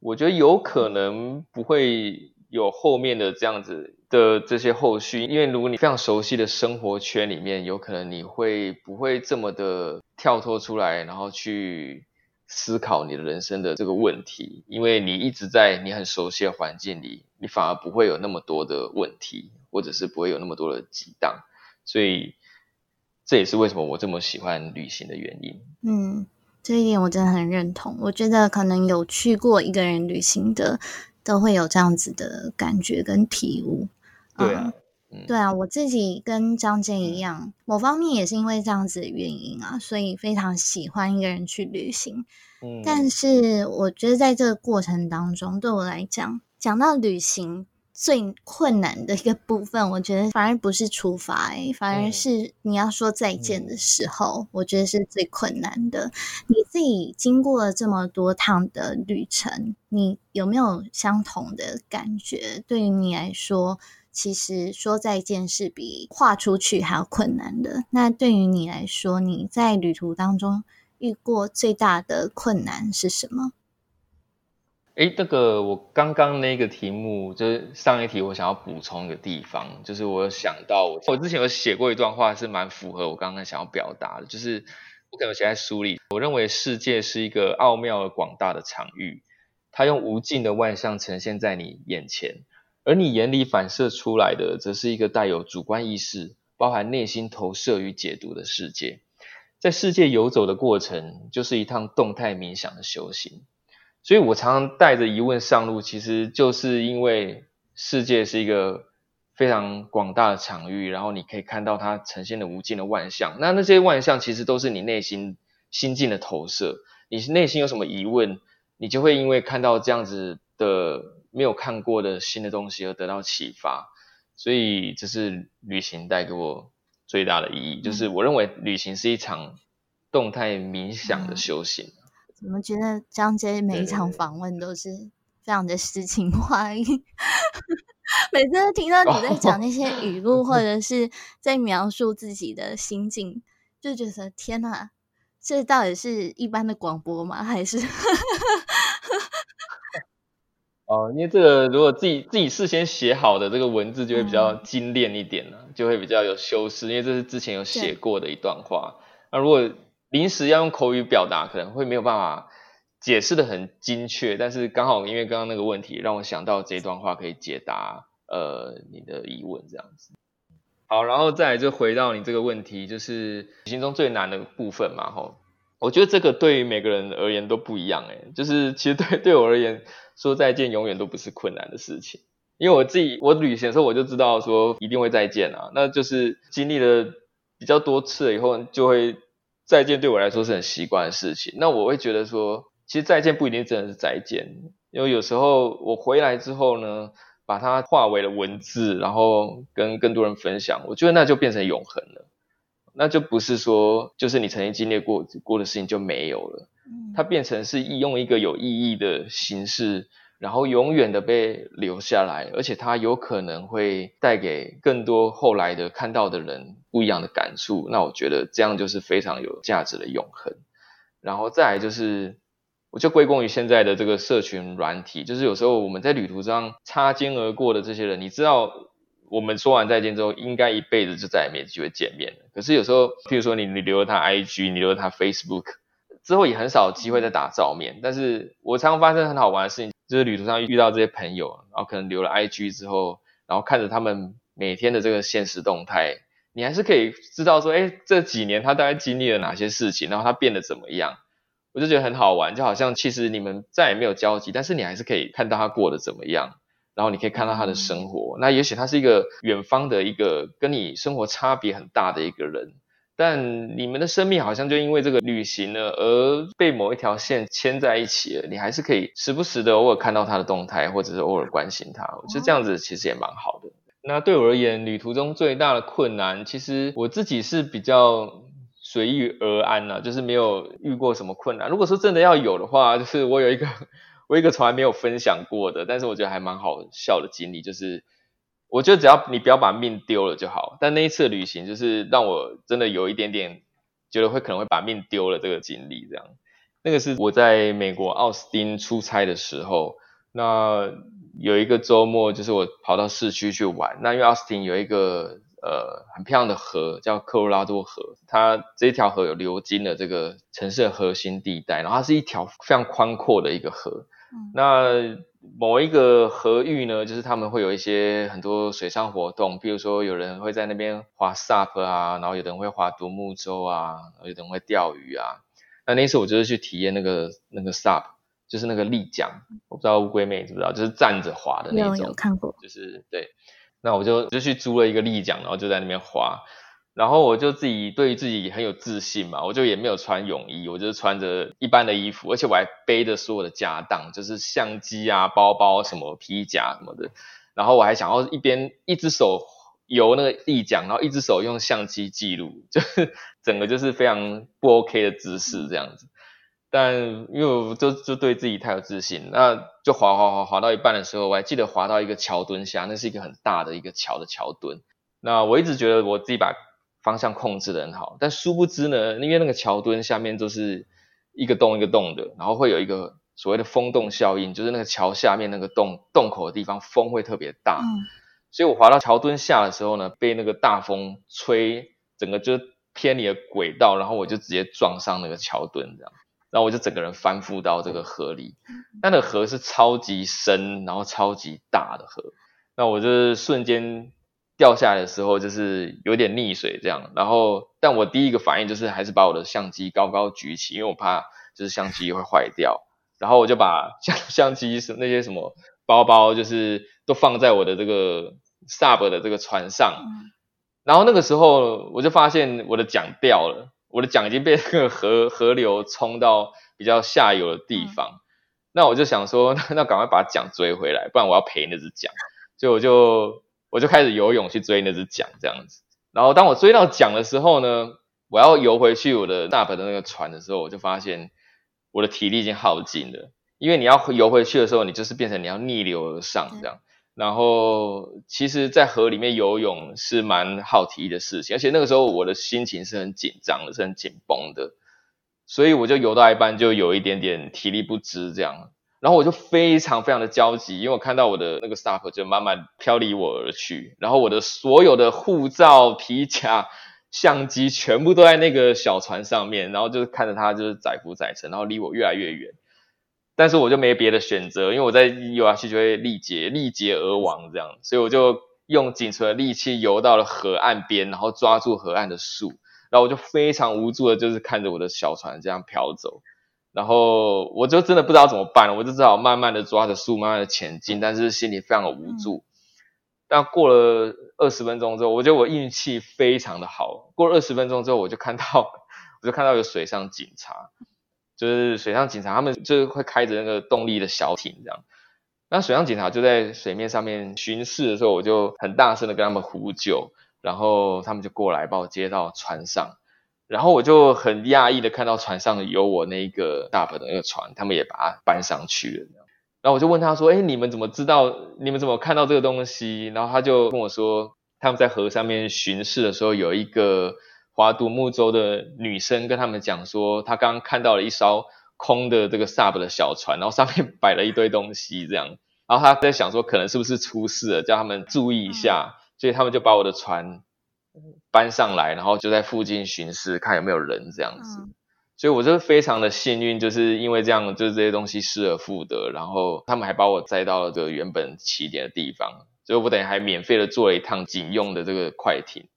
我觉得有可能不会有后面的这样子的这些后续，因为如果你非常熟悉的生活圈里面，有可能你会不会这么的跳脱出来，然后去思考你的人生的这个问题？因为你一直在你很熟悉的环境里，你反而不会有那么多的问题，或者是不会有那么多的激荡。所以这也是为什么我这么喜欢旅行的原因。嗯，这一点我真的很认同。我觉得可能有去过一个人旅行的，都会有这样子的感觉跟体悟。对啊，对啊，我自己跟张健一样，某方面也是因为这样子的原因啊，所以非常喜欢一个人去旅行。嗯，但是我觉得在这个过程当中，对我来讲，讲到旅行最困难的一个部分，我觉得反而不是出发，哎，反而是你要说再见的时候，我觉得是最困难的。你自己经过了这么多趟的旅程，你有没有相同的感觉？对于你来说？其实说再见是比跨出去还要困难的。那对于你来说，你在旅途当中遇过最大的困难是什么？哎，那个我刚刚那个题目就是上一题，我想要补充一个地方，就是我想到我之前有写过一段话，是蛮符合我刚刚想要表达的，就是我可能写在书里。我认为世界是一个奥妙而广大的场域，它用无尽的万象呈现在你眼前。而你眼里反射出来的，则是一个带有主观意识、包含内心投射与解读的世界。在世界游走的过程，就是一趟动态冥想的修行。所以我常常带着疑问上路，其实就是因为世界是一个非常广大的场域，然后你可以看到它呈现的无尽的万象。那那些万象，其实都是你内心心境的投射。你内心有什么疑问，你就会因为看到这样子的。没有看过的新的东西而得到启发，所以这是旅行带给我最大的意义。就是我认为旅行是一场动态冥想的修行。怎么觉得张杰每一场访问都是非常的诗情画意？每次听到你在讲那些语录，或者是在描述自己的心境，就觉得天哪，这到底是一般的广播吗？还是？哦，因为这个如果自己自己事先写好的这个文字就会比较精炼一点呢，就会比较有修饰，因为这是之前有写过的一段话。那如果临时要用口语表达，可能会没有办法解释的很精确。但是刚好因为刚刚那个问题，让我想到这段话可以解答呃你的疑问这样子。好，然后再就回到你这个问题，就是旅行中最难的部分嘛，吼。我觉得这个对于每个人而言都不一样，诶，就是其实对对我而言。说再见永远都不是困难的事情，因为我自己我旅行的时候我就知道说一定会再见啊，那就是经历了比较多次了以后，就会再见对我来说是很习惯的事情。那我会觉得说，其实再见不一定真的是再见，因为有时候我回来之后呢，把它化为了文字，然后跟更多人分享，我觉得那就变成永恒了，那就不是说就是你曾经经历过过的事情就没有了。它变成是用一个有意义的形式，然后永远的被留下来，而且它有可能会带给更多后来的看到的人不一样的感触。那我觉得这样就是非常有价值的永恒。然后再来就是，我就归功于现在的这个社群软体，就是有时候我们在旅途上擦肩而过的这些人，你知道，我们说完再见之后，应该一辈子就再也没机会见面了。可是有时候，譬如说你你留了他 IG，你留了他 Facebook。之后也很少机会再打照面，但是我常常发生很好玩的事情，就是旅途上遇到这些朋友，然后可能留了 IG 之后，然后看着他们每天的这个现实动态，你还是可以知道说，哎，这几年他大概经历了哪些事情，然后他变得怎么样，我就觉得很好玩，就好像其实你们再也没有交集，但是你还是可以看到他过得怎么样，然后你可以看到他的生活，那也许他是一个远方的一个跟你生活差别很大的一个人。但你们的生命好像就因为这个旅行呢，而被某一条线牵在一起了。你还是可以时不时的偶尔看到他的动态，或者是偶尔关心他。我觉得这样子其实也蛮好的。那对我而言，旅途中最大的困难，其实我自己是比较随遇而安呐，就是没有遇过什么困难。如果说真的要有的话，就是我有一个 我一个从来没有分享过的，但是我觉得还蛮好笑的经历，就是。我觉得只要你不要把命丢了就好。但那一次旅行就是让我真的有一点点觉得会可能会把命丢了这个经历。这样，那个是我在美国奥斯汀出差的时候，那有一个周末，就是我跑到市区去玩。那因为奥斯汀有一个呃很漂亮的河，叫科罗拉多河，它这条河有流经了这个城市的核心地带，然后它是一条非常宽阔的一个河。那某一个河域呢，就是他们会有一些很多水上活动，比如说有人会在那边划 SUP 啊，然后有人会划独木舟啊，有人会钓鱼啊。那那次我就是去体验那个那个 SUP，就是那个立桨，我不知道乌龟妹知不知道，就是站着划的那种。有有看过。就是对，那我就就去租了一个立桨，然后就在那边划。然后我就自己对自己很有自信嘛，我就也没有穿泳衣，我就是穿着一般的衣服，而且我还背着所有的家当，就是相机啊、包包什么、皮夹什么的。然后我还想要一边一只手游那个立桨，然后一只手用相机记录，就是 整个就是非常不 OK 的姿势这样子。但因为我就就对自己太有自信，那就滑滑滑滑到一半的时候，我还记得滑到一个桥墩下，那是一个很大的一个桥的桥墩。那我一直觉得我自己把方向控制的很好，但殊不知呢，因为那个桥墩下面都是一个洞一个洞的，然后会有一个所谓的风洞效应，就是那个桥下面那个洞洞口的地方风会特别大，所以我滑到桥墩下的时候呢，被那个大风吹，整个就偏离了轨道，然后我就直接撞上那个桥墩这样，然后我就整个人翻覆到这个河里，那个河是超级深，然后超级大的河，那我就是瞬间。掉下来的时候就是有点溺水这样，然后但我第一个反应就是还是把我的相机高高举起，因为我怕就是相机会坏掉，然后我就把相 相机是那些什么包包就是都放在我的这个 sub 的这个船上，然后那个时候我就发现我的桨掉了，我的桨已经被那个河河流冲到比较下游的地方，那我就想说那赶快把桨追回来，不然我要赔那只桨，所以我就。我就开始游泳去追那只桨，这样子。然后当我追到桨的时候呢，我要游回去我的大本的那个船的时候，我就发现我的体力已经耗尽了。因为你要游回去的时候，你就是变成你要逆流而上这样。然后其实，在河里面游泳是蛮耗体力的事情，而且那个时候我的心情是很紧张的，是很紧绷的，所以我就游到一半就有一点点体力不支这样。然后我就非常非常的焦急，因为我看到我的那个 SUP 就慢慢飘离我而去，然后我的所有的护照、皮夹、相机全部都在那个小船上面，然后就是看着它就是载浮载沉，然后离我越来越远。但是我就没别的选择，因为我在游下去就会力竭，力竭而亡这样，所以我就用仅存的力气游到了河岸边，然后抓住河岸的树，然后我就非常无助的，就是看着我的小船这样飘走。然后我就真的不知道怎么办了，我就只好慢慢的抓着树，慢慢的前进，但是心里非常的无助。但过了二十分钟之后，我觉得我运气非常的好。过了二十分钟之后，我就看到，我就看到有水上警察，就是水上警察，他们就是会开着那个动力的小艇这样。那水上警察就在水面上面巡视的时候，我就很大声的跟他们呼救，然后他们就过来把我接到船上。然后我就很讶异的看到船上有我那个大本的那个船，他们也把它搬上去了。然后我就问他说：“哎，你们怎么知道？你们怎么看到这个东西？”然后他就跟我说：“他们在河上面巡视的时候，有一个划独木舟的女生跟他们讲说，她刚刚看到了一艘空的这个 sub 的小船，然后上面 摆了一堆东西这样。然后他在想说，可能是不是出事了，叫他们注意一下。所以他们就把我的船。”搬上来，然后就在附近巡视，看有没有人这样子。所以我就非常的幸运，就是因为这样，就是这些东西失而复得，然后他们还把我载到了这个原本起点的地方，所以我等于还免费的坐了一趟警用的这个快艇。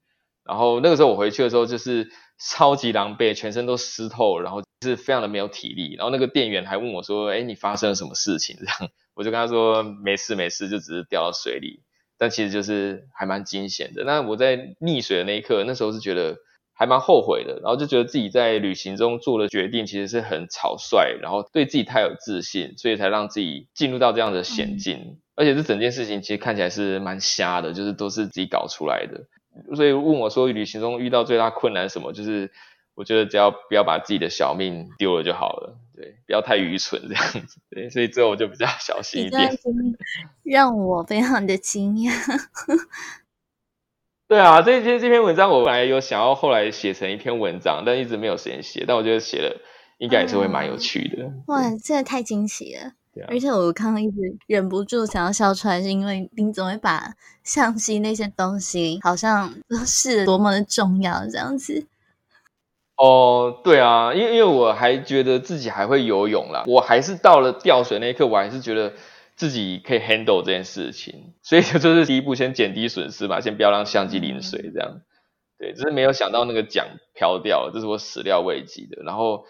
然后那个时候我回去的时候，就是超级狼狈，全身都湿透，然后是非常的没有体力。然后那个店员还问我说：“哎，你发生了什么事情？”这样我就跟他说：“没事没事，就只是掉到水里。”但其实就是还蛮惊险的。那我在溺水的那一刻，那时候是觉得还蛮后悔的，然后就觉得自己在旅行中做的决定其实是很草率，然后对自己太有自信，所以才让自己进入到这样的险境。而且这整件事情其实看起来是蛮瞎的，就是都是自己搞出来的。所以问我说，旅行中遇到最大困难什么？就是我觉得只要不要把自己的小命丢了就好了。对，不要太愚蠢这样子，对，所以之后我就比较小心一点。让我非常的惊讶。对啊，这这这篇文章我本来有想要后来写成一篇文章，但一直没有时间写。但我觉得写了应该也是会蛮有趣的。哇，真的太惊喜了！对啊，而且我刚刚一直忍不住想要笑出来，是因为你总会把相机那些东西好像都是多么的重要这样子。哦，对啊，因为因为我还觉得自己还会游泳啦，我还是到了掉水那一刻，我还是觉得自己可以 handle 这件事情，所以就 是第一步先减低损失吧，先不要让相机淋水这样。对，只是没有想到那个桨飘掉了，这是我始料未及的。然后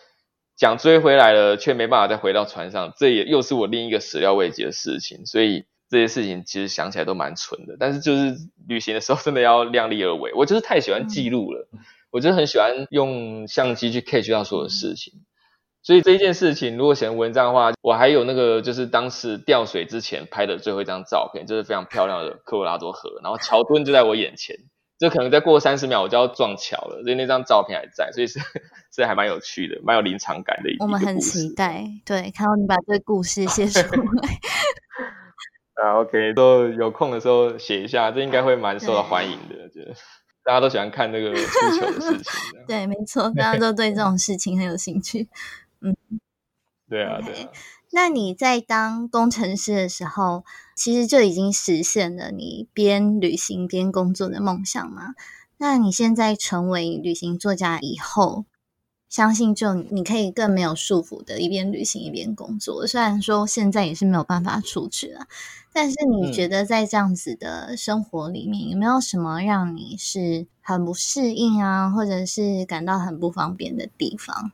桨追回来了，却没办法再回到船上，这也又是我另一个始料未及的事情。所以这些事情其实想起来都蛮蠢的，但是就是旅行的时候真的要量力而为。我就是太喜欢记录了，我真的很喜欢用相机去 catch 到所有事情。所以这一件事情，如果写成文章的话，我还有那个就是当时掉水之前拍的最后一张照片，就是非常漂亮的科罗拉多河，然后桥墩就在我眼前。就可能再过三十秒我就要撞桥了，所以那张照片还在，所以是是还蛮有趣的，蛮有临场感的。我们很期待，对，看到你把这个故事写出来。啊，OK，都有空的时候写一下，这应该会蛮受到欢迎的，觉得大家都喜欢看那个足球的事情。对，没错，大家都对这种事情很有兴趣。嗯，对啊，对。那你在当工程师的时候，其实就已经实现了你边旅行边工作的梦想吗？那你现在成为旅行作家以后，相信就你可以更没有束缚的，一边旅行一边工作。虽然说现在也是没有办法出去了，但是你觉得在这样子的生活里面，有没有什么让你是很不适应啊，或者是感到很不方便的地方？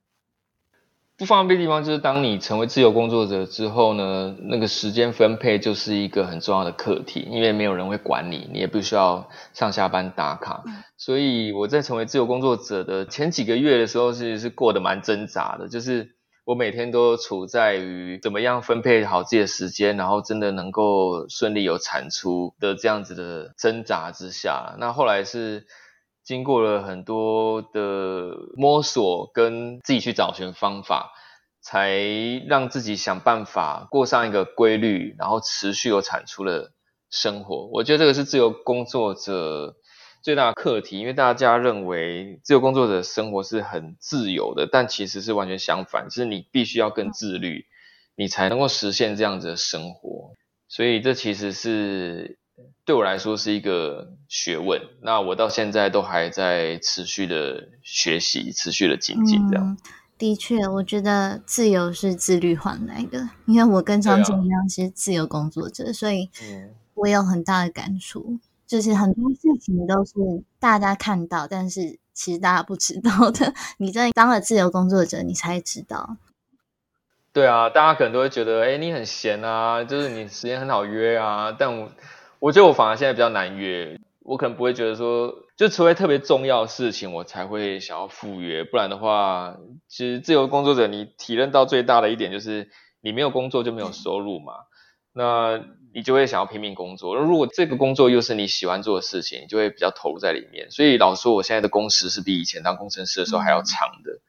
不方便的地方就是，当你成为自由工作者之后呢，那个时间分配就是一个很重要的课题，因为没有人会管你，你也不需要上下班打卡。所以我在成为自由工作者的前几个月的时候，是是过得蛮挣扎的，就是我每天都处在于怎么样分配好自己的时间，然后真的能够顺利有产出的这样子的挣扎之下。那后来是。经过了很多的摸索，跟自己去找寻方法，才让自己想办法过上一个规律，然后持续有产出的生活。我觉得这个是自由工作者最大的课题，因为大家认为自由工作者生活是很自由的，但其实是完全相反，就是你必须要更自律，你才能够实现这样子的生活。所以这其实是。对我来说是一个学问，那我到现在都还在持续的学习，持续的精进。这样，的确，我觉得自由是自律换来的。因为我跟张静一样是自由工作者，所以我有很大的感触，就是很多事情都是大家看到，但是其实大家不知道的。你在当了自由工作者，你才知道。对啊，大家可能都会觉得，哎，你很闲啊，就是你时间很好约啊，但我。我觉得我反而现在比较难约，我可能不会觉得说，就除非特别重要的事情，我才会想要赴约，不然的话，其实自由工作者你体认到最大的一点就是，你没有工作就没有收入嘛，那你就会想要拼命工作，如果这个工作又是你喜欢做的事情，你就会比较投入在里面。所以老实说，我现在的工时是比以前当工程师的时候还要长的，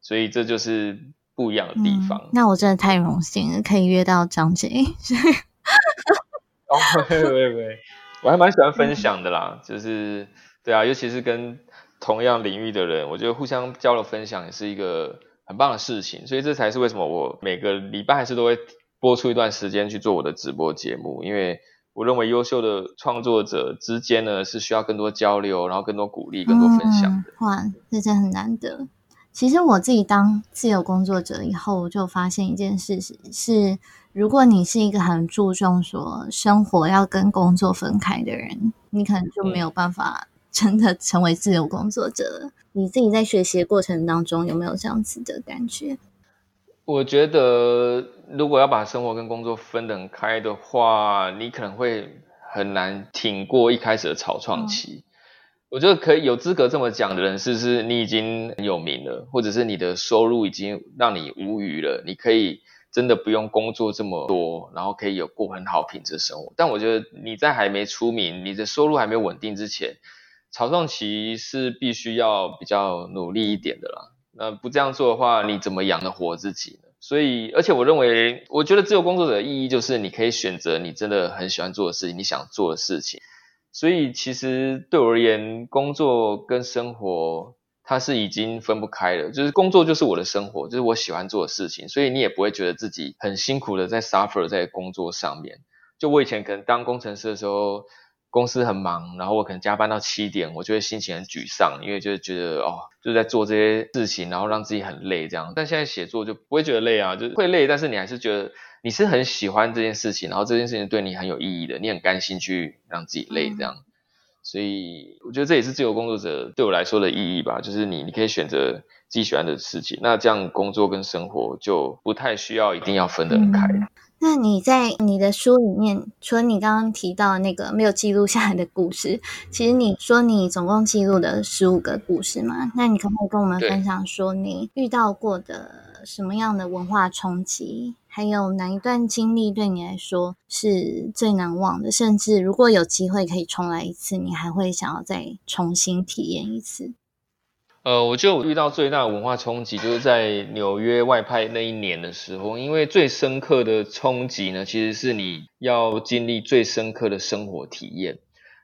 所以这就是不一样的地方。那我真的太荣幸了，可以约到张杰。哦，没没没，我还蛮喜欢分享的啦，就是对啊，尤其是跟同样领域的人，我觉得互相交流分享也是一个很棒的事情，所以这才是为什么我每个礼拜还是都会播出一段时间去做我的直播节目，因为我认为优秀的创作者之间呢是需要更多交流，然后更多鼓励，更多分享的。哇，这真很难得。其实我自己当自由工作者以后，我就发现一件事是是。如果你是一个很注重说生活要跟工作分开的人，你可能就没有办法 真的成为自由工作者了。你自己在学习的过程当中有没有这样子的感觉？我觉得，如果要把生活跟工作分得很开的话，你可能会很难挺过一开始的草创期。我觉得可以有资格这么讲的人，是是你已经很有名了，或者是你的收入已经让你无余了，你可以。真的不用工作这么多，然后可以有过很好品质生活。但我觉得你在还没出名，你的收入还没有稳定之前，草创期是必须要比较努力一点的啦。那不这样做的话，你怎么养得活自己呢？所以，而且我认为，我觉得自由工作者的意义就是你可以选择你真的很喜欢做的事情，你想做的事情。所以，其实对我而言，工作跟生活它是已经分不开了，就是工作就是我的生活，就是我喜欢做的事情，所以你也不会觉得自己很辛苦的在 suffer 在工作上面。就我以前可能当工程师的时候，公司很忙，然后我可能加班到七点，我就会心情很沮丧，因为就是觉得哦，就是在做这些事情，然后让自己很累这样。但现在写作就不会觉得累啊，就是会累，但是你还是觉得你是很喜欢这件事情，然后这件事情对你很有意义的，你很甘心去让自己累这样。所以我觉得这也是自由工作者对我来说的意义吧，就是你你可以选择自己喜欢的事情，那这样工作跟生活就不太需要一定要分得很开。那你在你的书里面，除了你刚刚提到那个没有记录下来的故事，其实你说你总共记录的十五个故事嘛？那你可不可以跟我们分享说你遇到过的什么样的文化冲击？还有哪一段经历对你来说是最难忘的？甚至如果有机会可以重来一次，你还会想要再重新体验一次？呃，我就遇到最大的文化冲击，就是在纽约外派那一年的时候，因为最深刻的冲击呢，其实是你要经历最深刻的生活体验。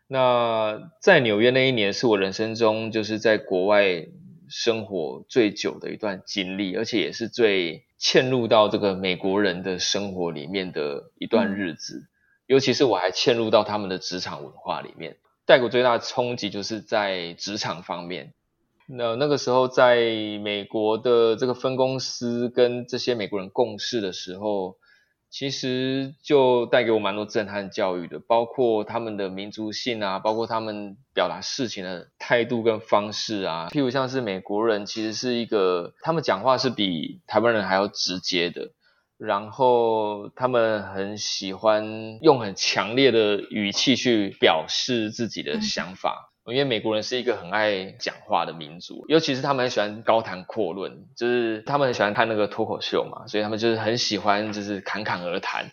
那在纽约那一年，是我人生中就是在国外生活最久的一段经历，而且也是最嵌入到这个美国人的生活里面的一段日子。尤其是我还嵌入到他们的职场文化里面，带给我最大的冲击就是在职场方面。那那个时候，在美国的这个分公司跟这些美国人共事的时候，其实就带给我蛮多震撼教育的，包括他们的民族性啊，包括他们表达事情的态度跟方式啊。譬如像是美国人，其实是一个他们讲话是比台湾人还要直接的，然后他们很喜欢用很强烈的语气去表示自己的想法。因为美国人是一个很爱讲话的民族，尤其是他们很喜欢高谈阔论，就是他们很喜欢看那个脱口秀嘛，所以他们就是很喜欢就是侃侃而谈。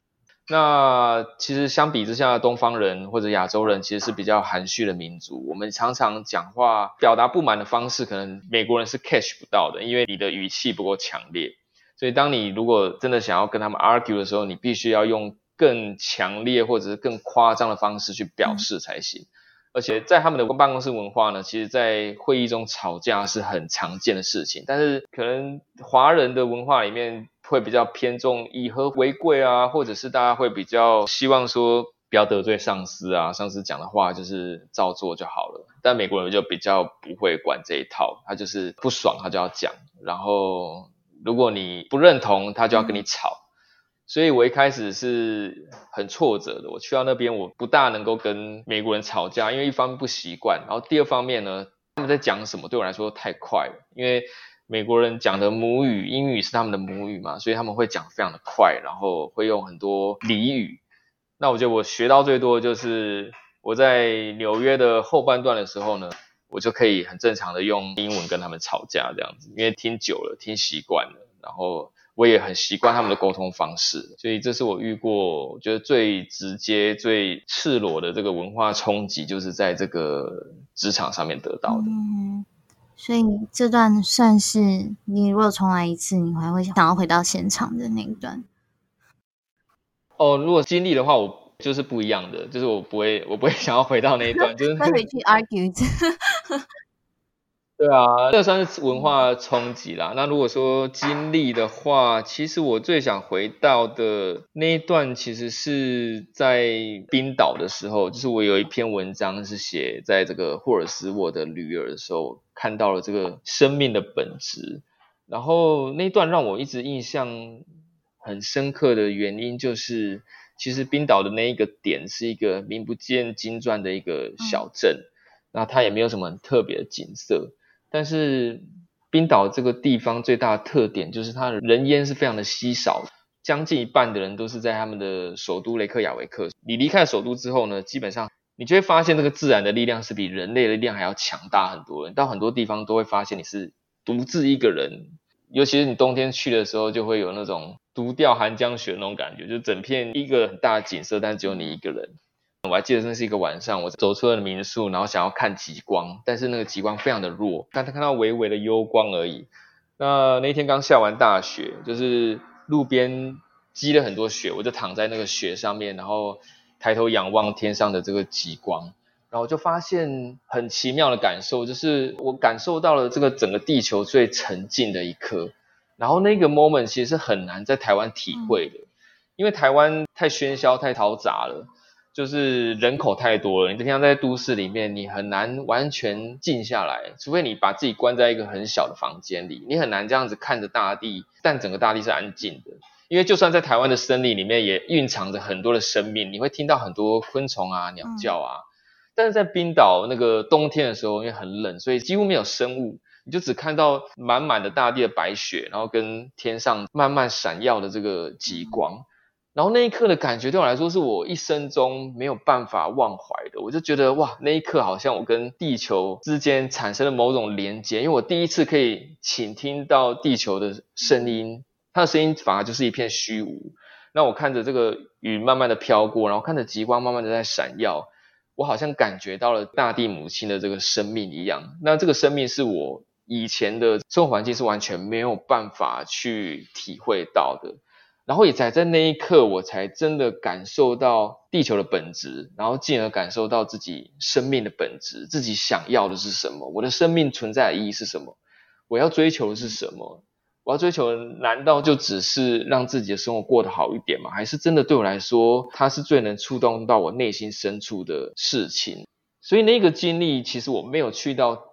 那其实相比之下，东方人或者亚洲人其实是比较含蓄的民族，我们常常讲话表达不满的方式，可能美国人是 catch 不到的，因为你的语气不够强烈。所以当你如果真的想要跟他们 argue 的时候，你必须要用更强烈或者是更夸张的方式去表示才行。而且在他们的办公室文化呢，其实，在会议中吵架是很常见的事情。但是，可能华人的文化里面会比较偏重以和为贵啊，或者是大家会比较希望说不要得罪上司啊，上司讲的话就是照做就好了。但美国人就比较不会管这一套，他就是不爽他就要讲，然后如果你不认同，他就要跟你吵。所以我一开始是很挫折的。我去到那边，我不大能够跟美国人吵架，因为一方面不习惯，然后第二方面呢，他们在讲什么对我来说太快了。因为美国人讲的母语英语是他们的母语嘛，所以他们会讲非常的快，然后会用很多俚语。那我觉得我学到最多就是我在纽约的后半段的时候呢，我就可以很正常的用英文跟他们吵架这样子，因为听久了，听习惯了，然后。我也很习惯他们的沟通方式，所以这是我遇过我觉得最直接、最赤裸的这个文化冲击，就是在这个职场上面得到的。嗯，所以这段算是你如果重来一次，你还会想要回到现场的那一段。哦，如果经历的话，我就是不一样的，就是我不会，我不会想要回到那一段，就是会回去 argue。对啊，这算是文化冲击啦。那如果说经历的话，其实我最想回到的那一段，其实是在冰岛的时候，就是我有一篇文章是写在这个霍尔斯沃的驴儿的时候，看到了这个生命的本质。然后那段让我一直印象很深刻的原因，就是其实冰岛的那一个点是一个名不见经传的一个小镇，那它也没有什么很特别的景色。但是冰岛这个地方最大的特点就是它的人烟是非常的稀少，将近一半的人都是在他们的首都雷克雅维克。你离开首都之后呢，基本上你就会发现这个自然的力量是比人类的力量还要强大很多。到很多地方都会发现你是独自一个人，尤其是你冬天去的时候，就会有那种独钓寒江雪那种感觉，就整片一个很大的景色，但只有你一个人。我还记得那是一个晚上，我走出了民宿，然后想要看极光，但是那个极光非常的弱，但他看到微微的幽光而已。那那天刚下完大雪，就是路边积了很多雪，我就躺在那个雪上面，然后抬头仰望天上的这个极光，然然后就发现很奇妙的感受，就是我感受到了这个整个地球最沉静的一刻。然后那个 moment 其实是很难在台湾体会的，因为台湾太喧嚣、太嘈杂了，就是人口太多了。你平常在都市里面，你很难完全静下来，除非你把自己关在一个很小的房间里，你很难这样子看着大地，但整个大地是安静的。因为就算在台湾的森林里面，也蕴藏着很多的生命，你会听到很多昆虫啊、鸟叫啊。但是在冰岛那个冬天的时候，因为很冷，所以几乎没有生物。你就只看到满满的大地的白雪，然后跟天上慢慢闪耀的这个极光，然后那一刻的感觉对我来说是我一生中没有办法忘怀的。我就觉得哇，那一刻好像我跟地球之间产生了某种连接，因为我第一次可以倾听到地球的声音，它的声音反而就是一片虚无。那我看着这个雨慢慢的飘过，然后看着极光慢慢的在闪耀，我好像感觉到了大地母亲的这个生命一样。那这个生命是我。以前的生活环境是完全没有办法去体会到的，然后也才在那一刻，我才真的感受到地球的本质，然后进而感受到自己生命的本质，自己想要的是什么，我的生命存在的意义是什么，我要追求的是什么？我要追求的，难道就只是让自己的生活过得好一点吗？还是真的对我来说，它是最能触动到我内心深处的事情？所以那个经历，其实我没有去到。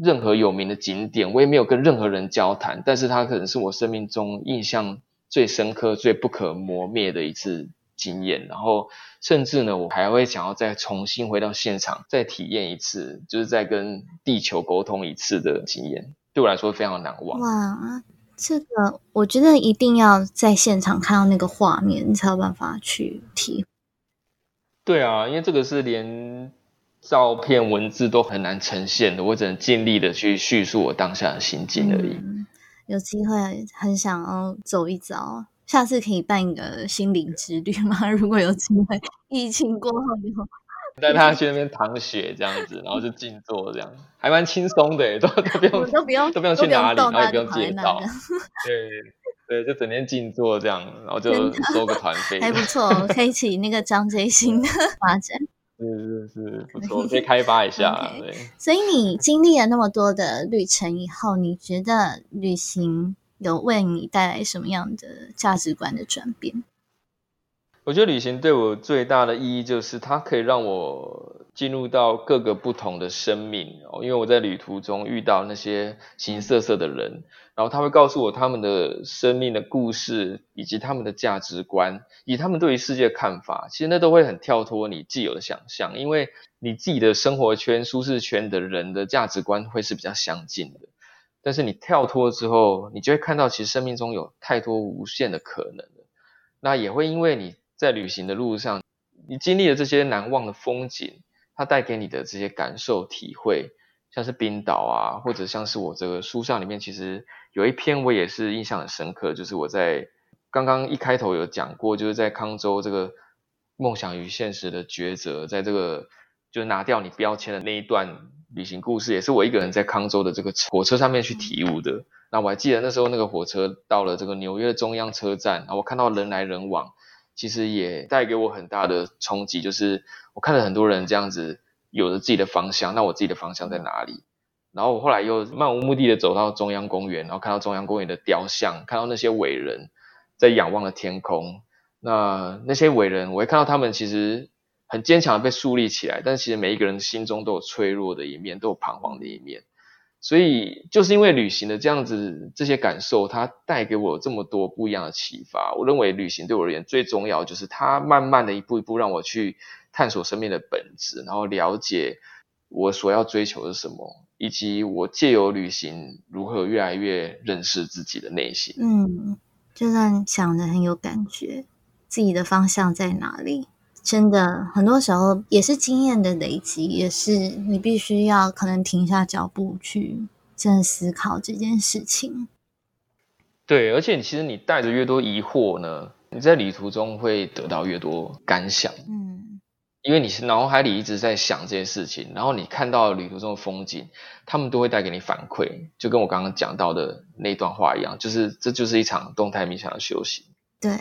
任何有名的景点，我也没有跟任何人交谈，但是它可能是我生命中印象最深刻、最不可磨灭的一次经验。然后，甚至呢，我还会想要再重新回到现场，再体验一次，就是再跟地球沟通一次的经验，对我来说非常难忘。哇，这个我觉得一定要在现场看到那个画面，你才有办法去体。对啊，因为这个是连。照片、文字都很难呈现的，我只能尽力的去叙述我当下的心境而已。有机会很想要走一遭，下次可以办一个心灵之旅吗？如果有机会，疫情过后以后，带他去那边躺雪这样子，然后就静坐这样，还蛮轻松的，都 都不用都不用都不用去哪里，然后也不用介绍，对对，就整天静坐这样，然后就收个团费，还不错，可以起那个张杰新的发展。是是是，不错，可以开发一下。对，所以你经历了那么多的旅程以后，你觉得旅行有为你带来什么样的价值观的转变？我觉得旅行对我最大的意义就是，它可以让我进入到各个不同的生命哦，因为我在旅途中遇到那些形形色色的人。然后他会告诉我他们的生命的故事，以及他们的价值观，以他们对于世界的看法，其实那都会很跳脱你既有的想象，因为你自己的生活圈、舒适圈的人的价值观会是比较相近的。但是你跳脱之后，你就会看到其实生命中有太多无限的可能了。那也会因为你在旅行的路上，你经历了这些难忘的风景，它带给你的这些感受体会，像是冰岛啊，或者像是我这个书上里面其实。有一篇我也是印象很深刻，就是我在刚刚一开头有讲过，就是在康州这个梦想与现实的抉择，在这个就是拿掉你标签的那一段旅行故事，也是我一个人在康州的这个火车上面去体悟的。那我还记得那时候那个火车到了这个纽约中央车站，然后我看到人来人往，其实也带给我很大的冲击，就是我看了很多人这样子有着自己的方向，那我自己的方向在哪里？然后我后来又漫无目的的走到中央公园，然后看到中央公园的雕像，看到那些伟人在仰望的天空。那那些伟人，我会看到他们其实很坚强的被树立起来，但其实每一个人心中都有脆弱的一面，都有彷徨的一面。所以就是因为旅行的这样子这些感受，它带给我这么多不一样的启发。我认为旅行对我而言最重要就是它慢慢的一步一步让我去探索生命的本质，然后了解我所要追求的什么。以及我借由旅行如何越来越认识自己的内心。嗯，就算想的很有感觉，自己的方向在哪里？真的很多时候也是经验的累积，也是你必须要可能停下脚步去真的思考这件事情。对，而且其实你带着越多疑惑呢，你在旅途中会得到越多感想。嗯。因为你是脑海里一直在想这些事情，然后你看到旅途中的风景，他们都会带给你反馈，就跟我刚刚讲到的那段话一样，就是这就是一场动态冥想的修行。对，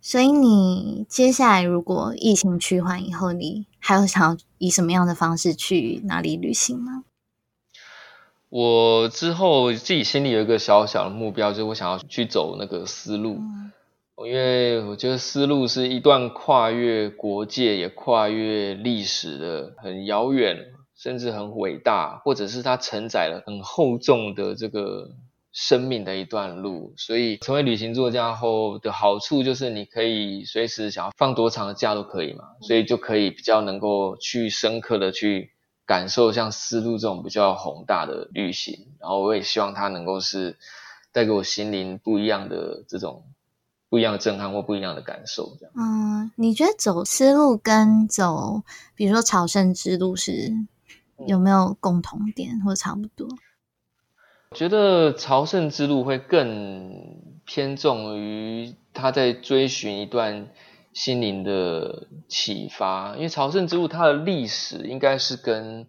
所以你接下来如果疫情趋缓以后，你还有想要以什么样的方式去哪里旅行吗？我之后自己心里有一个小小的目标，就是我想要去走那个丝路，因为我觉得丝路是一段跨越国界也跨越历史的很遥远，甚至很伟大，或者是它承载了很厚重的这个生命的一段路。所以成为旅行作家后的好处就是你可以随时想要放多长的假都可以嘛，所以就可以比较能够去深刻的去。感受像丝路这种比较宏大的旅行，然后我也希望它能够是带给我心灵不一样的这种不一样的震撼或不一样的感受。这样，嗯，你觉得走丝路跟走，比如说朝圣之路是有没有共同点或差不多？我觉得朝圣之路会更偏重于他在追寻一段。心灵的启发，因为朝圣之路它的历史应该是跟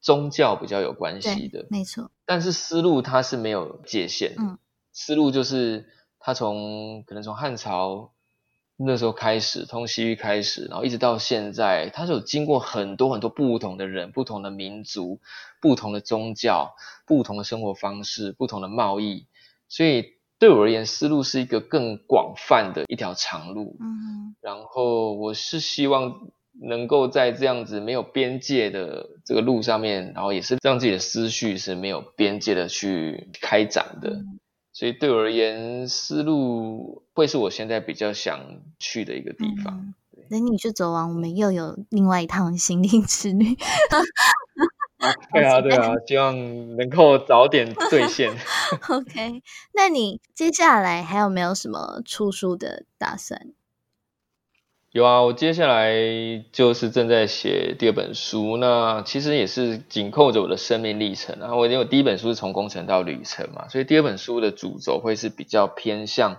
宗教比较有关系的，没错。但是丝路它是没有界限，嗯，丝路就是它从可能从汉朝那时候开始，从西域开始，然后一直到现在，它是有经过很多很多不同的人、不同的民族、不同的宗教、不同的生活方式、不同的贸易，所以。对我而言，丝路是一个更广泛的一条长路。嗯，然后我是希望能够在这样子没有边界的这个路上面，然后也是让自己的思绪是没有边界的去开展的。所以对我而言，思路会是我现在比较想去的一个地方。等你去走完，我们又有另外一趟心灵之旅。对啊，对啊，希望能够早点兑现。OK，那你接下来还有没有什么出书的打算？有啊，我接下来就是正在写第二本书，那其实也是紧扣着我的生命历程啊。我因为第一本书是从工程到旅程嘛，所以第二本书的主轴会是比较偏向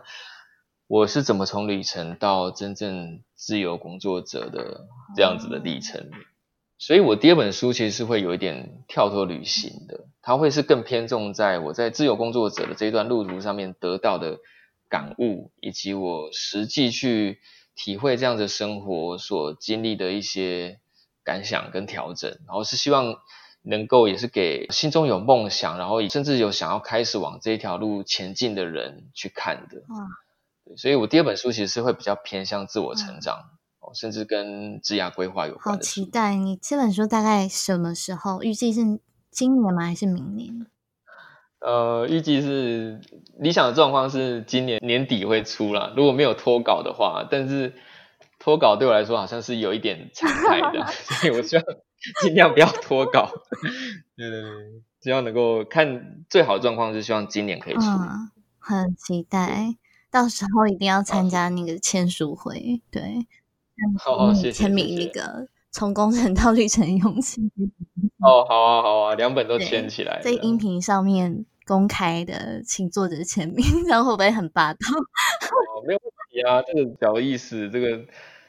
我是怎么从旅程到真正自由工作者的这样子的历程。所以，我第二本书其实是会有一点跳脱旅行的，它会是更偏重在我在自由工作者的这一段路途上面得到的感悟，以及我实际去体会这样的生活所经历的一些感想跟调整。然后是希望能够也是给心中有梦想，然后甚至有想要开始往这一条路前进的人去看的。哇，所以我第二本书其实是会比较偏向自我成长。甚至跟职涯规划有关。好期待你这本书大概什么时候？预计是今年吗？还是明年？呃，预计是理想的状况是今年年底会出了，如果没有脱稿的话。但是脱稿对我来说好像是有一点常态的，所以我希望尽量不要脱稿。对对对，希望能够看最好的状况是希望今年可以出。很期待，到时候一定要参加那个签书会。对。好，谢谢。签名那个从工程到绿城勇气。哦，好啊，好啊，两本都签起来。在音频上面公开的，请作者签名，这样会不会很霸道？哦，没有问题啊，这个小意思，这个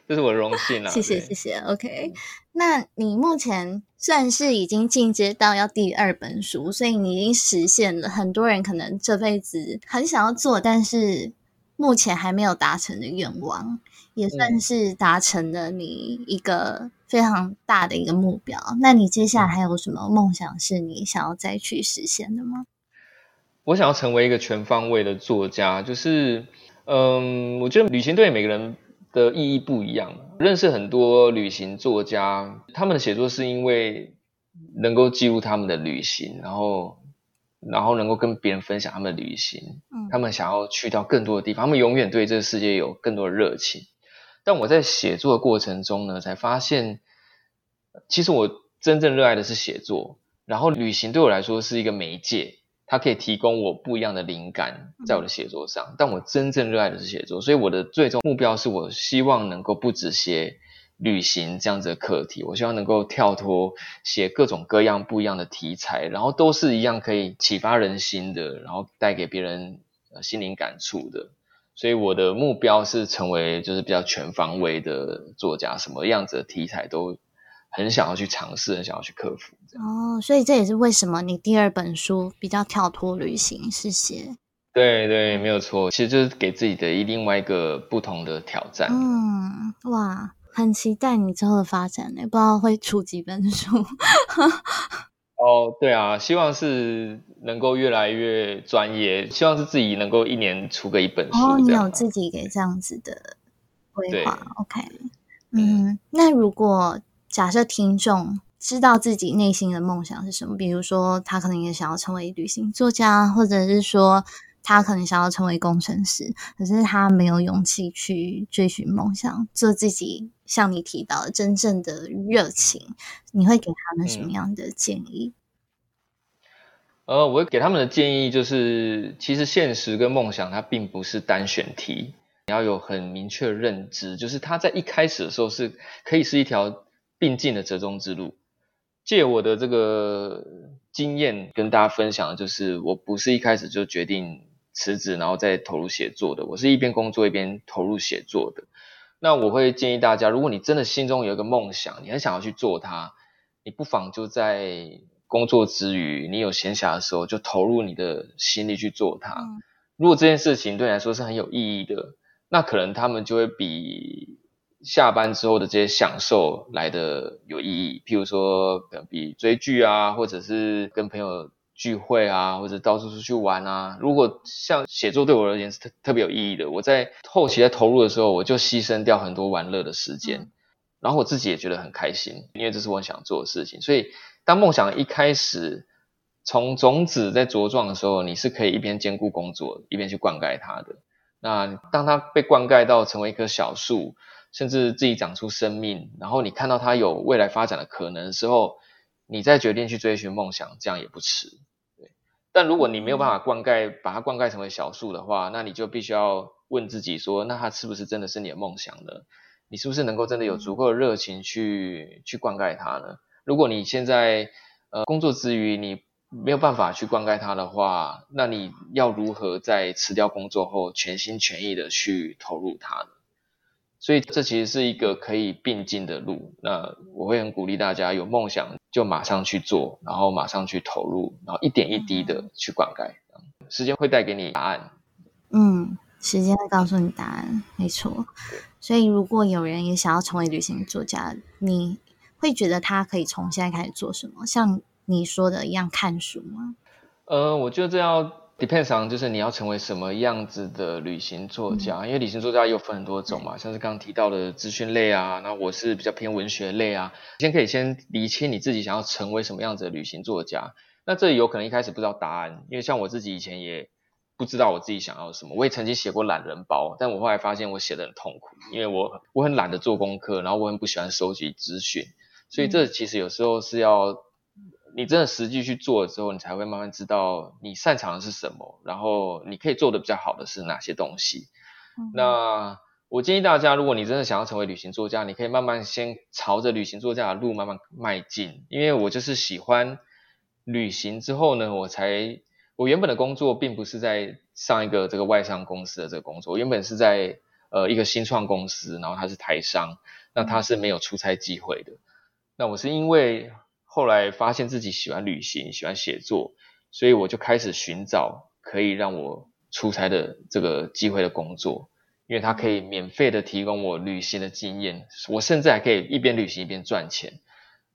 这是我的荣幸啊。谢谢，谢谢。OK，那你目前算是已经进阶到要第二本书，所以你已经实现了很多人可能这辈子很想要做，但是目前还没有达成的愿望。也算是达成了你一个非常大的一个目标。那你接下来还有什么梦想是你想要再去实现的吗？我想要成为一个全方位的作家，就是，嗯，我觉得旅行对每个人的意义不一样。认识很多旅行作家，他们的写作是因为能够记录他们的旅行，然后，然后能够跟别人分享他们的旅行。嗯，他们想要去到更多的地方，他们永远对这个世界有更多的热情。但我在写作的过程中呢，才发现，其实我真正热爱的是写作，然后旅行对我来说是一个媒介，它可以提供我不一样的灵感在我的写作上。但我真正热爱的是写作，所以我的最终目标是我希望能够不止写旅行这样子的课题，我希望能够跳脱写各种各样不一样的题材，然后都是一样可以启发人心的，然后带给别人心灵感触的。所以我的目标是成为就是比较全方位的作家，什么样子的题材都很想要去尝试，很想要去克服。哦，所以这也是为什么你第二本书比较跳脱旅行，是写对对，没有错，其实就是给自己的一另外一个不同的挑战。嗯，哇，很期待你之后的发展呢，不知道会出几本书。哦，对啊，希望是能够越来越专业，希望是自己能够一年出个一本书。哦，你有自己给这样子的规划？OK，嗯，那如果假设听众。知道自己内心的梦想是什么，比如说他可能也想要成为旅行作家，或者是说他可能想要成为工程师，可是他没有勇气去追寻梦想，做自己像你提到的真正的热情，你会给他们什么样的建议？呃，我会给他们的建议就是，其实现实跟梦想它并不是单选题，你要有很明确的认知，就是它在一开始的时候是可以是一条并进的折中之路。借我的这个经验跟大家分享，就是我不是一开始就决定辞职，然后再投入写作的。我是一边工作一边投入写作的。那我会建议大家，如果你真的心中有一个梦想，你很想要去做它，你不妨就在工作之余，你有闲暇的时候，就投入你的心力去做它。如果这件事情对你来说是很有意义的，那可能他们就会比。下班之后的这些享受来的有意义，譬如说，可能比追剧啊，或者是跟朋友聚会啊，或者到处出去玩啊。如果像写作对我而言是特特别有意义的，我在后期在投入的时候，我就牺牲掉很多玩乐的时间，然后我自己也觉得很开心，因为这是我想做的事情。所以，当梦想一开始从种子在茁壮的时候，你是可以一边兼顾工作，一边去灌溉它的。那当它被灌溉到成为一棵小树。甚至自己长出生命，然后你看到它有未来发展的可能时候，你再决定去追寻梦想，这样也不迟。对，但如果你没有办法灌溉，把它灌溉成为小树的话，那你就必须要问自己说，那它是不是真的是你的梦想呢？你是不是能够真的有足够的热情去去灌溉它呢？如果你现在呃工作之余你没有办法去灌溉它的话，那你要如何在辞掉工作后全心全意的去投入它呢？所以这其实是一个可以并进的路。那我会很鼓励大家有梦想就马上去做，然后马上去投入，然后一点一滴的去灌溉。时间会带给你答案。嗯，时间会告诉你答案，没错。所以如果有人也想要成为旅行作家，你会觉得他可以从现在开始做什么？像你说的一样，看书吗？呃，我觉得这要。Depends on 就是你要成为什么样子的旅行作家，因为旅行作家又分很多种嘛，像是刚刚提到的资讯类啊，那我是比较偏文学类啊。先可以先理清你自己想要成为什么样子的旅行作家。那这里有可能一开始不知道答案，因为像我自己以前也不知道我自己想要什么，我也曾经写过懒人包，但我后来发现我写的很痛苦，因为我我很懒得做功课，然后我很不喜欢收集资讯，所以这其实有时候是要。你真的实际去做了之后，你才会慢慢知道你擅长的是什么，然后你可以做的比较好的是哪些东西。那我建议大家，如果你真的想要成为旅行作家，你可以慢慢先朝着旅行作家的路慢慢迈进。因为我就是喜欢旅行之后呢，我才我原本的工作并不是在上一个这个外商公司的这个工作，原本是在呃一个新创公司，然后它是台商，那它是没有出差机会的。那我是因为。后来发现自己喜欢旅行，喜欢写作，所以我就开始寻找可以让我出差的这个机会的工作，因为它可以免费的提供我旅行的经验，我甚至还可以一边旅行一边赚钱。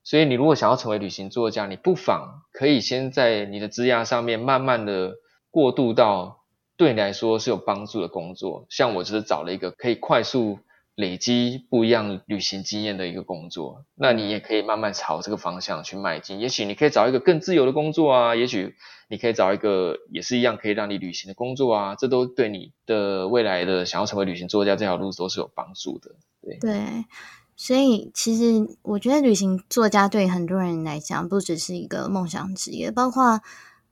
所以你如果想要成为旅行作家，你不妨可以先在你的职涯上面慢慢的过渡到对你来说是有帮助的工作，像我就是找了一个可以快速。累积不一样旅行经验的一个工作，那你也可以慢慢朝这个方向去迈进。也许你可以找一个更自由的工作啊，也许你可以找一个也是一样可以让你旅行的工作啊，这都对你的未来的想要成为旅行作家这条路都是有帮助的。对对，所以其实我觉得旅行作家对很多人来讲不只是一个梦想职业，包括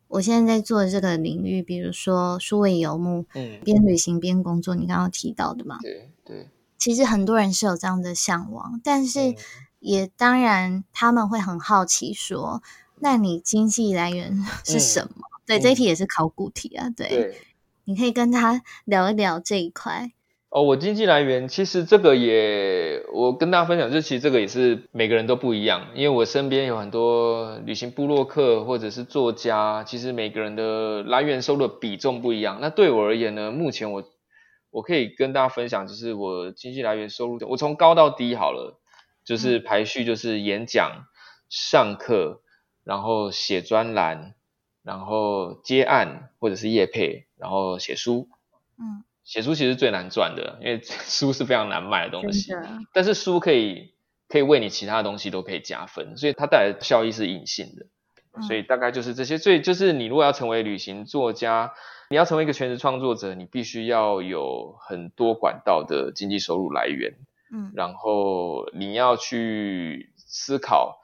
我现在在做的这个领域，比如说数位游牧，嗯，边旅行边工作，你刚刚提到的嘛，对对。其实很多人是有这样的向往，但是也当然他们会很好奇说：“那你经济来源 是什么？”对，这一题也是考古题啊。对，你可以跟他聊一聊这一块。哦，我经济来源其实这个也，我跟大家分享，就其实这个也是每个人都不一样，因为我身边有很多旅行部落客或者是作家，其实每个人的来源收入的比重不一样。那对我而言呢，目前我我可以跟大家分享，就是我经济来源收入，我从高到低好了，就是排序就是演讲、上课，然后写专栏，然后接案或者是业配，然后写书，嗯。写书其实最难赚的，因为 书是非常难卖的东西。但是书可以可以为你其他东西都可以加分，所以它带来的效益是隐性的。所以大概就是这些。所以就是你如果要成为旅行作家，你要成为一个全职创作者，你必须要有很多管道的经济收入来源。嗯。然后你要去思考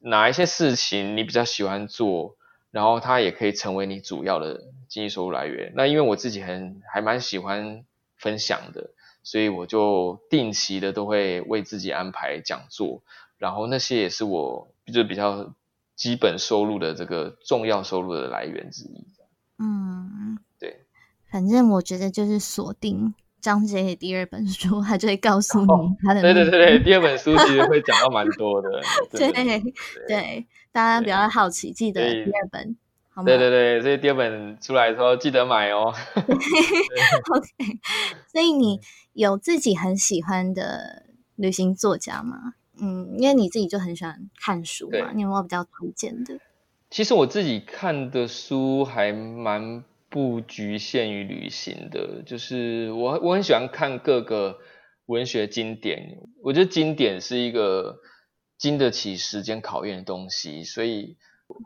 哪一些事情你比较喜欢做。然后它也可以成为你主要的经济收入来源。那因为我自己很还蛮喜欢分享的，所以我就定期的都会为自己安排讲座，然后那些也是我就比较基本收入的这个重要收入的来源之一。嗯，对。反正我觉得就是锁定张杰的第二本书，他就会告诉你他的。对对对对，第二本书其实会 讲到蛮多的。对对。大家比较好奇，记得第二本，好吗？对对对，所以第二本出来的时候记得买哦。OK，所以你有自己很喜欢的旅行作家吗？嗯，因为你自己就很喜欢看书嘛，你有没有比较推荐的？其实我自己看的书还蛮不局限于旅行的，就是我我很喜欢看各个文学经典，我觉得经典是一个。经得起时间考验的东西，所以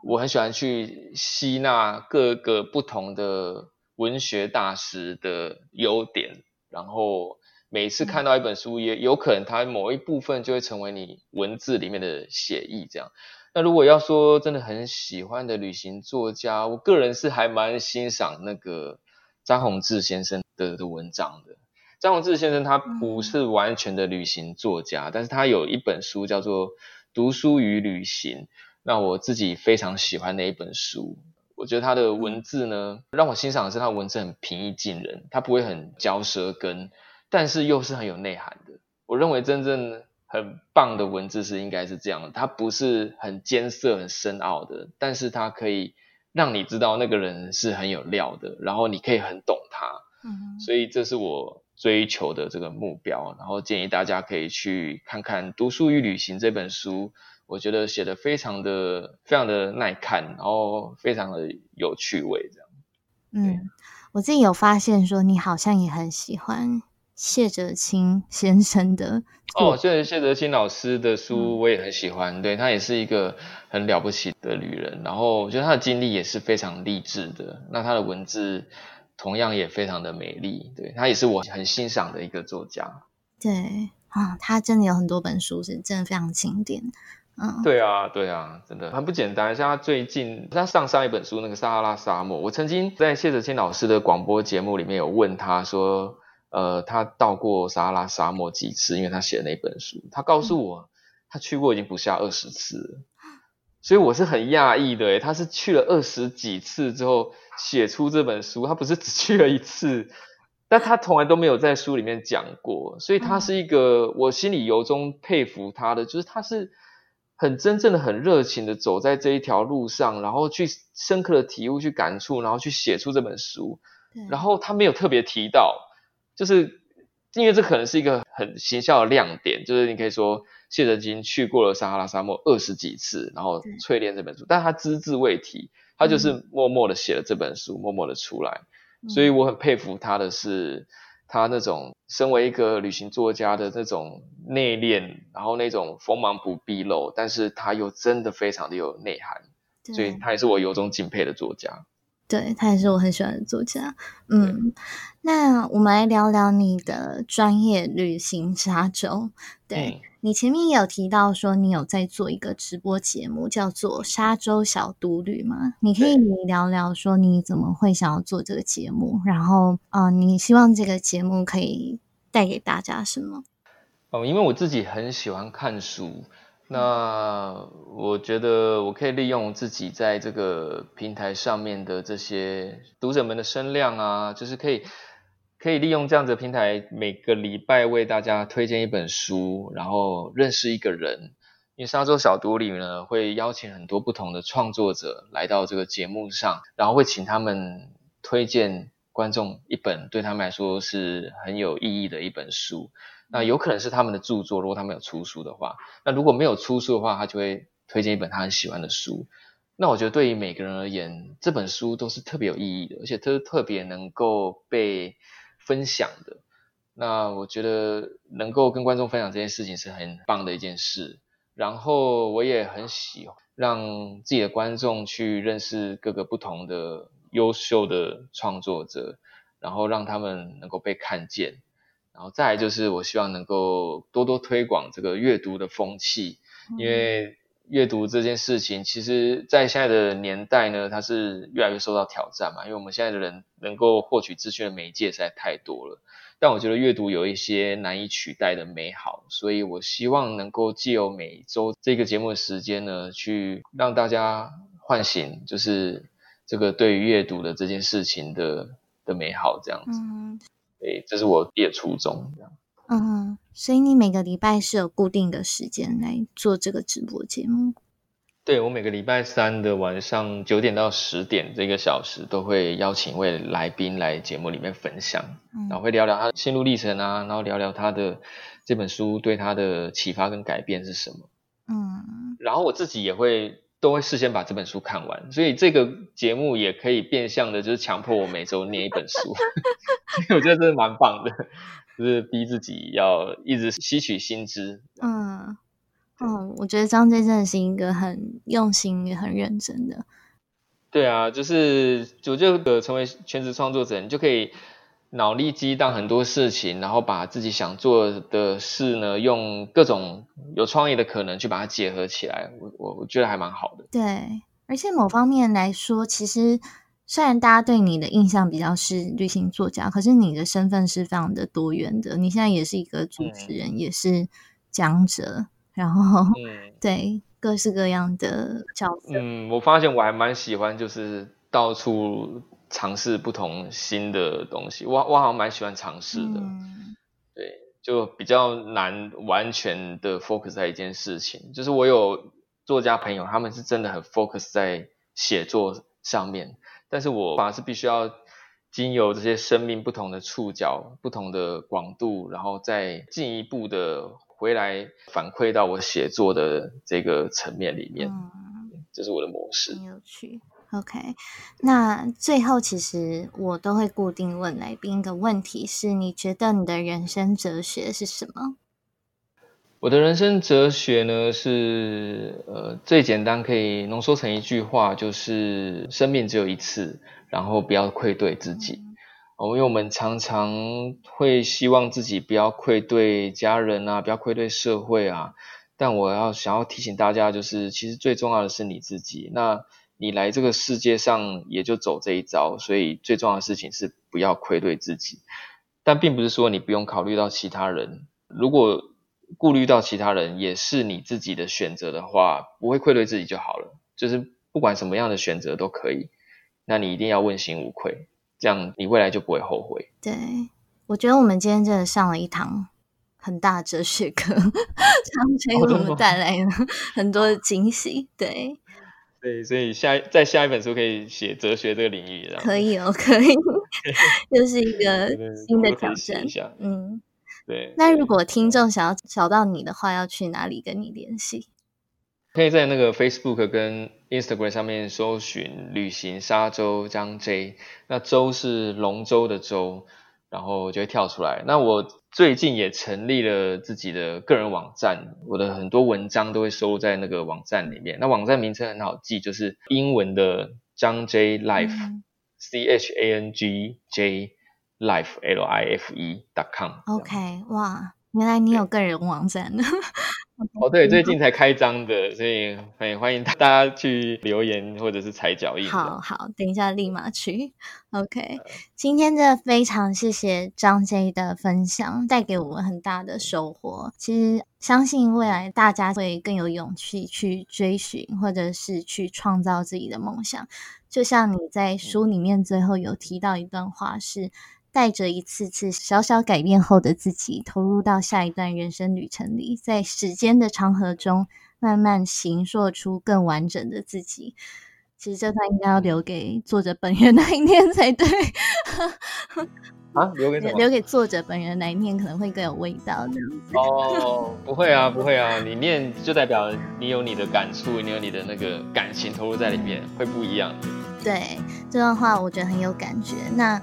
我很喜欢去吸纳各个不同的文学大师的优点，然后每次看到一本书，也有可能它某一部分就会成为你文字里面的写意。这样，那如果要说真的很喜欢的旅行作家，我个人是还蛮欣赏那个张宏志先生的的文章的。张宏志先生他不是完全的旅行作家，但是他有一本书叫做《读书与旅行》，那我自己非常喜欢的一本书。我觉得他的文字呢，让我欣赏的是他文字很平易近人，他不会很嚼舌根，但是又是很有内涵的。我认为真正很棒的文字是应该是这样的，它不是很艰涩、很深奥的，但是它可以让你知道那个人是很有料的，然后你可以很懂他。嗯，所以这是我。追求的这个目标，然后建议大家可以去看看《读书与旅行》这本书，我觉得写的非常的非常的耐看，然后非常的有趣味，这样。嗯，我自己有发现说，你好像也很喜欢谢哲青先生的哦，谢谢哲青老师的书我也很喜欢，对他也是一个很了不起的女人，然后我觉得她的经历也是非常励志的，那她的文字。同样也非常的美丽，对她也是我很欣赏的一个作家。对啊，她真的有很多本书是真的非常经典。嗯，对啊，对啊，真的很不简单。像他最近他上上一本书那个撒哈拉沙漠，我曾经在谢哲清老师的广播节目里面有问他说，呃，他到过撒哈拉沙漠几次？因为他写的那本书，他告诉我他去过已经不下二十次了。所以我是很讶异的，他是去了二十几次之后。写出这本书，他不是只去了一次，但他从来都没有在书里面讲过，所以他是一个我心里由衷佩服他的，就是他是很真正的、很热情的走在这一条路上，然后去深刻的体悟、去感触，然后去写出这本书。然后他没有特别提到，就是因为这可能是一个很形象的亮点，就是你可以说谢哲金去过了撒哈拉沙漠二十几次，然后淬炼这本书，但他只字未提。他就是默默的写了这本书，默默的出来，所以我很佩服他的是，他那种身为一个旅行作家的那种内敛，然后那种锋芒不毕露，但是他又真的非常的有内涵，所以他也是我由衷敬佩的作家。对他也是我很喜欢的作家。嗯，那我们来聊聊你的专业旅行沙洲。对。你前面也有提到说，你有在做一个直播节目，叫做《沙洲小独旅》吗？你可以聊聊说你怎么会想要做这个节目，然后，嗯，你希望这个节目可以带给大家什么？哦，因为我自己很喜欢看书，那我觉得我可以利用自己在这个平台上面的这些读者们的声量啊，就是可以可以利用这样子的平台，每个礼拜为大家推荐一本书，然后认识一个人。因为沙洲小读里呢，会邀请很多不同的创作者来到这个节目上，然后会请他们推荐观众一本对他们来说是很有意义的一本书。那有可能是他们的著作，如果他们有出书的话。那如果没有出书的话，他就会推荐一本他很喜欢的书。那我觉得对于每个人而言，这本书都是特别有意义的，而且都特别能够被分享的。那我觉得能够跟观众分享这件事情是很棒的一件事。然后我也很喜欢让自己的观众去认识各个不同的优秀的创作者，然后让他们能够被看见。然后再来就是我希望能够多多推广这个阅读的风气，因为阅读这件事情，其实在现在的年代呢，它是越来越受到挑战嘛。因为我们现在的人能够获取资讯的媒介实在太多了。但我觉得阅读有一些难以取代的美好，所以我希望能够借由每周这个节目的时间呢，去让大家唤醒，就是这个对于阅读的这件事情的的美好，这样子。嗯，对，这是我业初衷。这样。嗯，所以你每个礼拜是有固定的时间来做这个直播节目。对我每个礼拜三的晚上九点到十点这个小时，都会邀请一位来宾来节目里面分享，然后会聊聊他的心路历程啊，然后聊聊他的这本书对他的启发跟改变是什么。嗯，然后我自己也会都会事先把这本书看完，所以这个节目也可以变相的，就是强迫我每周念一本书，我觉得真的蛮棒的，就是逼自己要一直吸取新知。嗯。嗯，我觉得张真真的是一个很用心也很认真的。对啊，就是就这个成为全职创作者，你就可以脑力激荡很多事情，然后把自己想做的事呢，用各种有创意的可能去把它结合起来。我我我觉得还蛮好的。对，而且某方面来说，其实虽然大家对你的印象比较是旅行作家，可是你的身份是非常的多元的。你现在也是一个主持人，也是讲者。然后，嗯，对，各式各样的角色。嗯，我发现我还蛮喜欢，就是到处尝试不同新的东西。我我好像蛮喜欢尝试的，对，就比较难完全的 focus 在一件事情。就是我有作家朋友，他们是真的很 focus 在写作上面，但是我反而是必须要经由这些生命不同的触角、不同的广度，然后再进一步的。回来反馈到我写作的这个层面里面，这是我的模式。很有趣。OK，那最后其实我都会固定问来宾一个问题：是你觉得你的人生哲学是什么？我的人生哲学呢是呃最简单可以浓缩成一句话，就是生命只有一次，然后不要愧对自己。哦，因为我们常常会希望自己不要愧对家人啊，不要愧对社会啊。但我要想要提醒大家，就是其实最重要的是你自己。那你来这个世界上也就走这一招，所以最重要的事情是不要愧对自己。但并不是说你不用考虑到其他人，如果顾虑到其他人也是你自己的选择的话，不会愧对自己就好了。就是不管什么样的选择都可以，那你一定要问心无愧。这样你未来就不会后悔。对，我觉得我们今天真的上了一堂很大哲学课，张飞为我们 带来了很多的惊喜。对，对，所以下在下一本书可以写哲学这个领域，可以哦，可以，又是一个新的挑战。嗯，对。那如果听众想要找到你的话，要去哪里跟你联系？可以在那个 Facebook 跟 Instagram 上面搜寻“旅行沙洲张 J”，那洲是龙舟的舟，然后就会跳出来。那我最近也成立了自己的个人网站，我的很多文章都会收录在那个网站里面。那网站名称很好记，就是英文的张 J Life，C H A N G J Life L I F E dot com。OK，哇，原来你有个人网站呢。哦，对，最近才开张的，所以很欢迎大家去留言或者是踩脚印。好好，等一下立马去。OK，今天真的非常谢谢张 J 的分享，带给我们很大的收获。其实相信未来大家会更有勇气去追寻，或者是去创造自己的梦想。就像你在书里面最后有提到一段话是。带着一次次小小改变后的自己，投入到下一段人生旅程里，在时间的长河中，慢慢形塑出更完整的自己。其实这段应该要留给作者本人 那一念才对。啊，留给留给作者本人来念，可能会更有味道。哦，不会啊，不会啊，你念就代表你有你的感触，你有你的那个感情投入在里面，会不一样。对这段话，我觉得很有感觉。那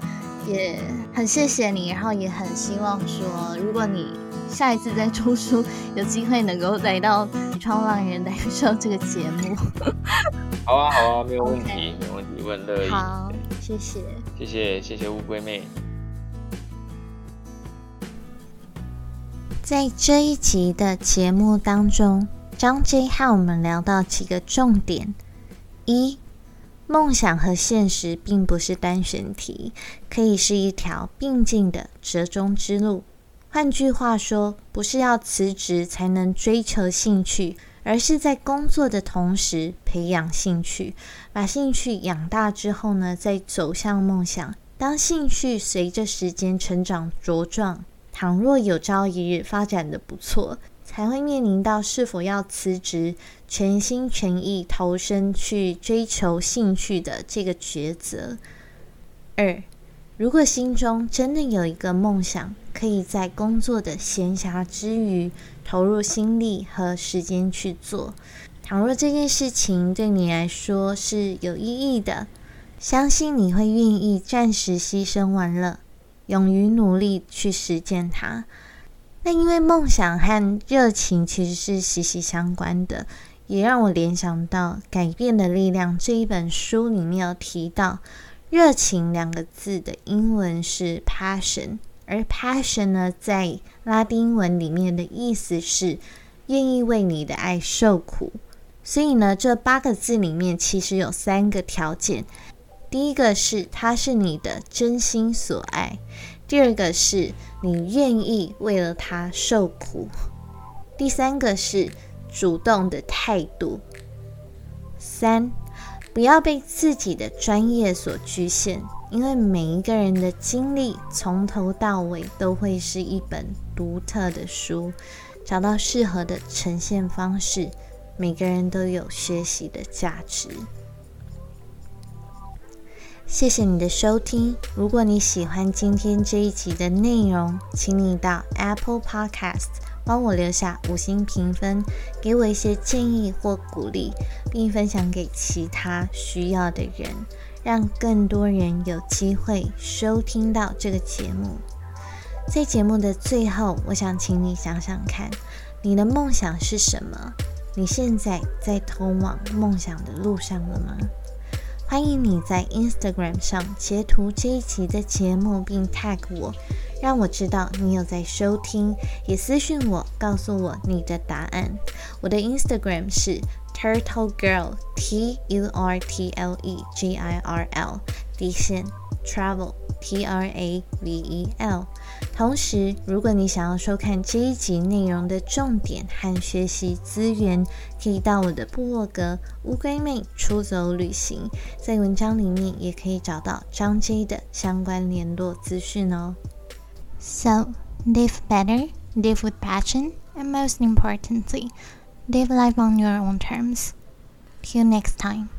也很谢谢你，然后也很希望说，如果你下一次再出书，有机会能够来到《创浪人》来上这个节目。好啊，好啊，没有问题，没有问题，我很乐意。好，谢谢，谢谢，谢谢乌龟妹。在这一集的节目当中，张 J 和我们聊到几个重点：一、梦想和现实并不是单选题，可以是一条并进的折中之路。换句话说，不是要辞职才能追求兴趣，而是在工作的同时培养兴趣，把兴趣养大之后呢，再走向梦想。当兴趣随着时间成长茁壮。倘若有朝一日发展的不错，才会面临到是否要辞职，全心全意投身去追求兴趣的这个抉择。二，如果心中真的有一个梦想，可以在工作的闲暇之余投入心力和时间去做。倘若这件事情对你来说是有意义的，相信你会愿意暂时牺牲玩乐。勇于努力去实践它。那因为梦想和热情其实是息息相关的，也让我联想到《改变的力量》这一本书里面有提到，热情两个字的英文是 passion，而 passion 呢，在拉丁文里面的意思是愿意为你的爱受苦。所以呢，这八个字里面其实有三个条件。第一个是它是你的真心所爱，第二个是你愿意为了他受苦，第三个是主动的态度。三，不要被自己的专业所局限，因为每一个人的经历从头到尾都会是一本独特的书，找到适合的呈现方式，每个人都有学习的价值。谢谢你的收听。如果你喜欢今天这一集的内容，请你到 Apple Podcast 帮我留下五星评分，给我一些建议或鼓励，并分享给其他需要的人，让更多人有机会收听到这个节目。在节目的最后，我想请你想想看，你的梦想是什么？你现在在通往梦想的路上了吗？欢迎你在 Instagram 上截图这一期的节目，并 tag 我，让我知道你有在收听，也私信我告诉我你的答案。我的 Instagram 是 Turtle Girl T U R T L E G I R L 底线 Travel。T R A V E L。同时，如果你想要收看这一集内容的重点和学习资源，可以到我的部落格“乌龟妹出走旅行”。在文章里面也可以找到张 J 的相关联络资讯哦。So live better, live with passion, and most importantly, live life on your own terms. Till next time.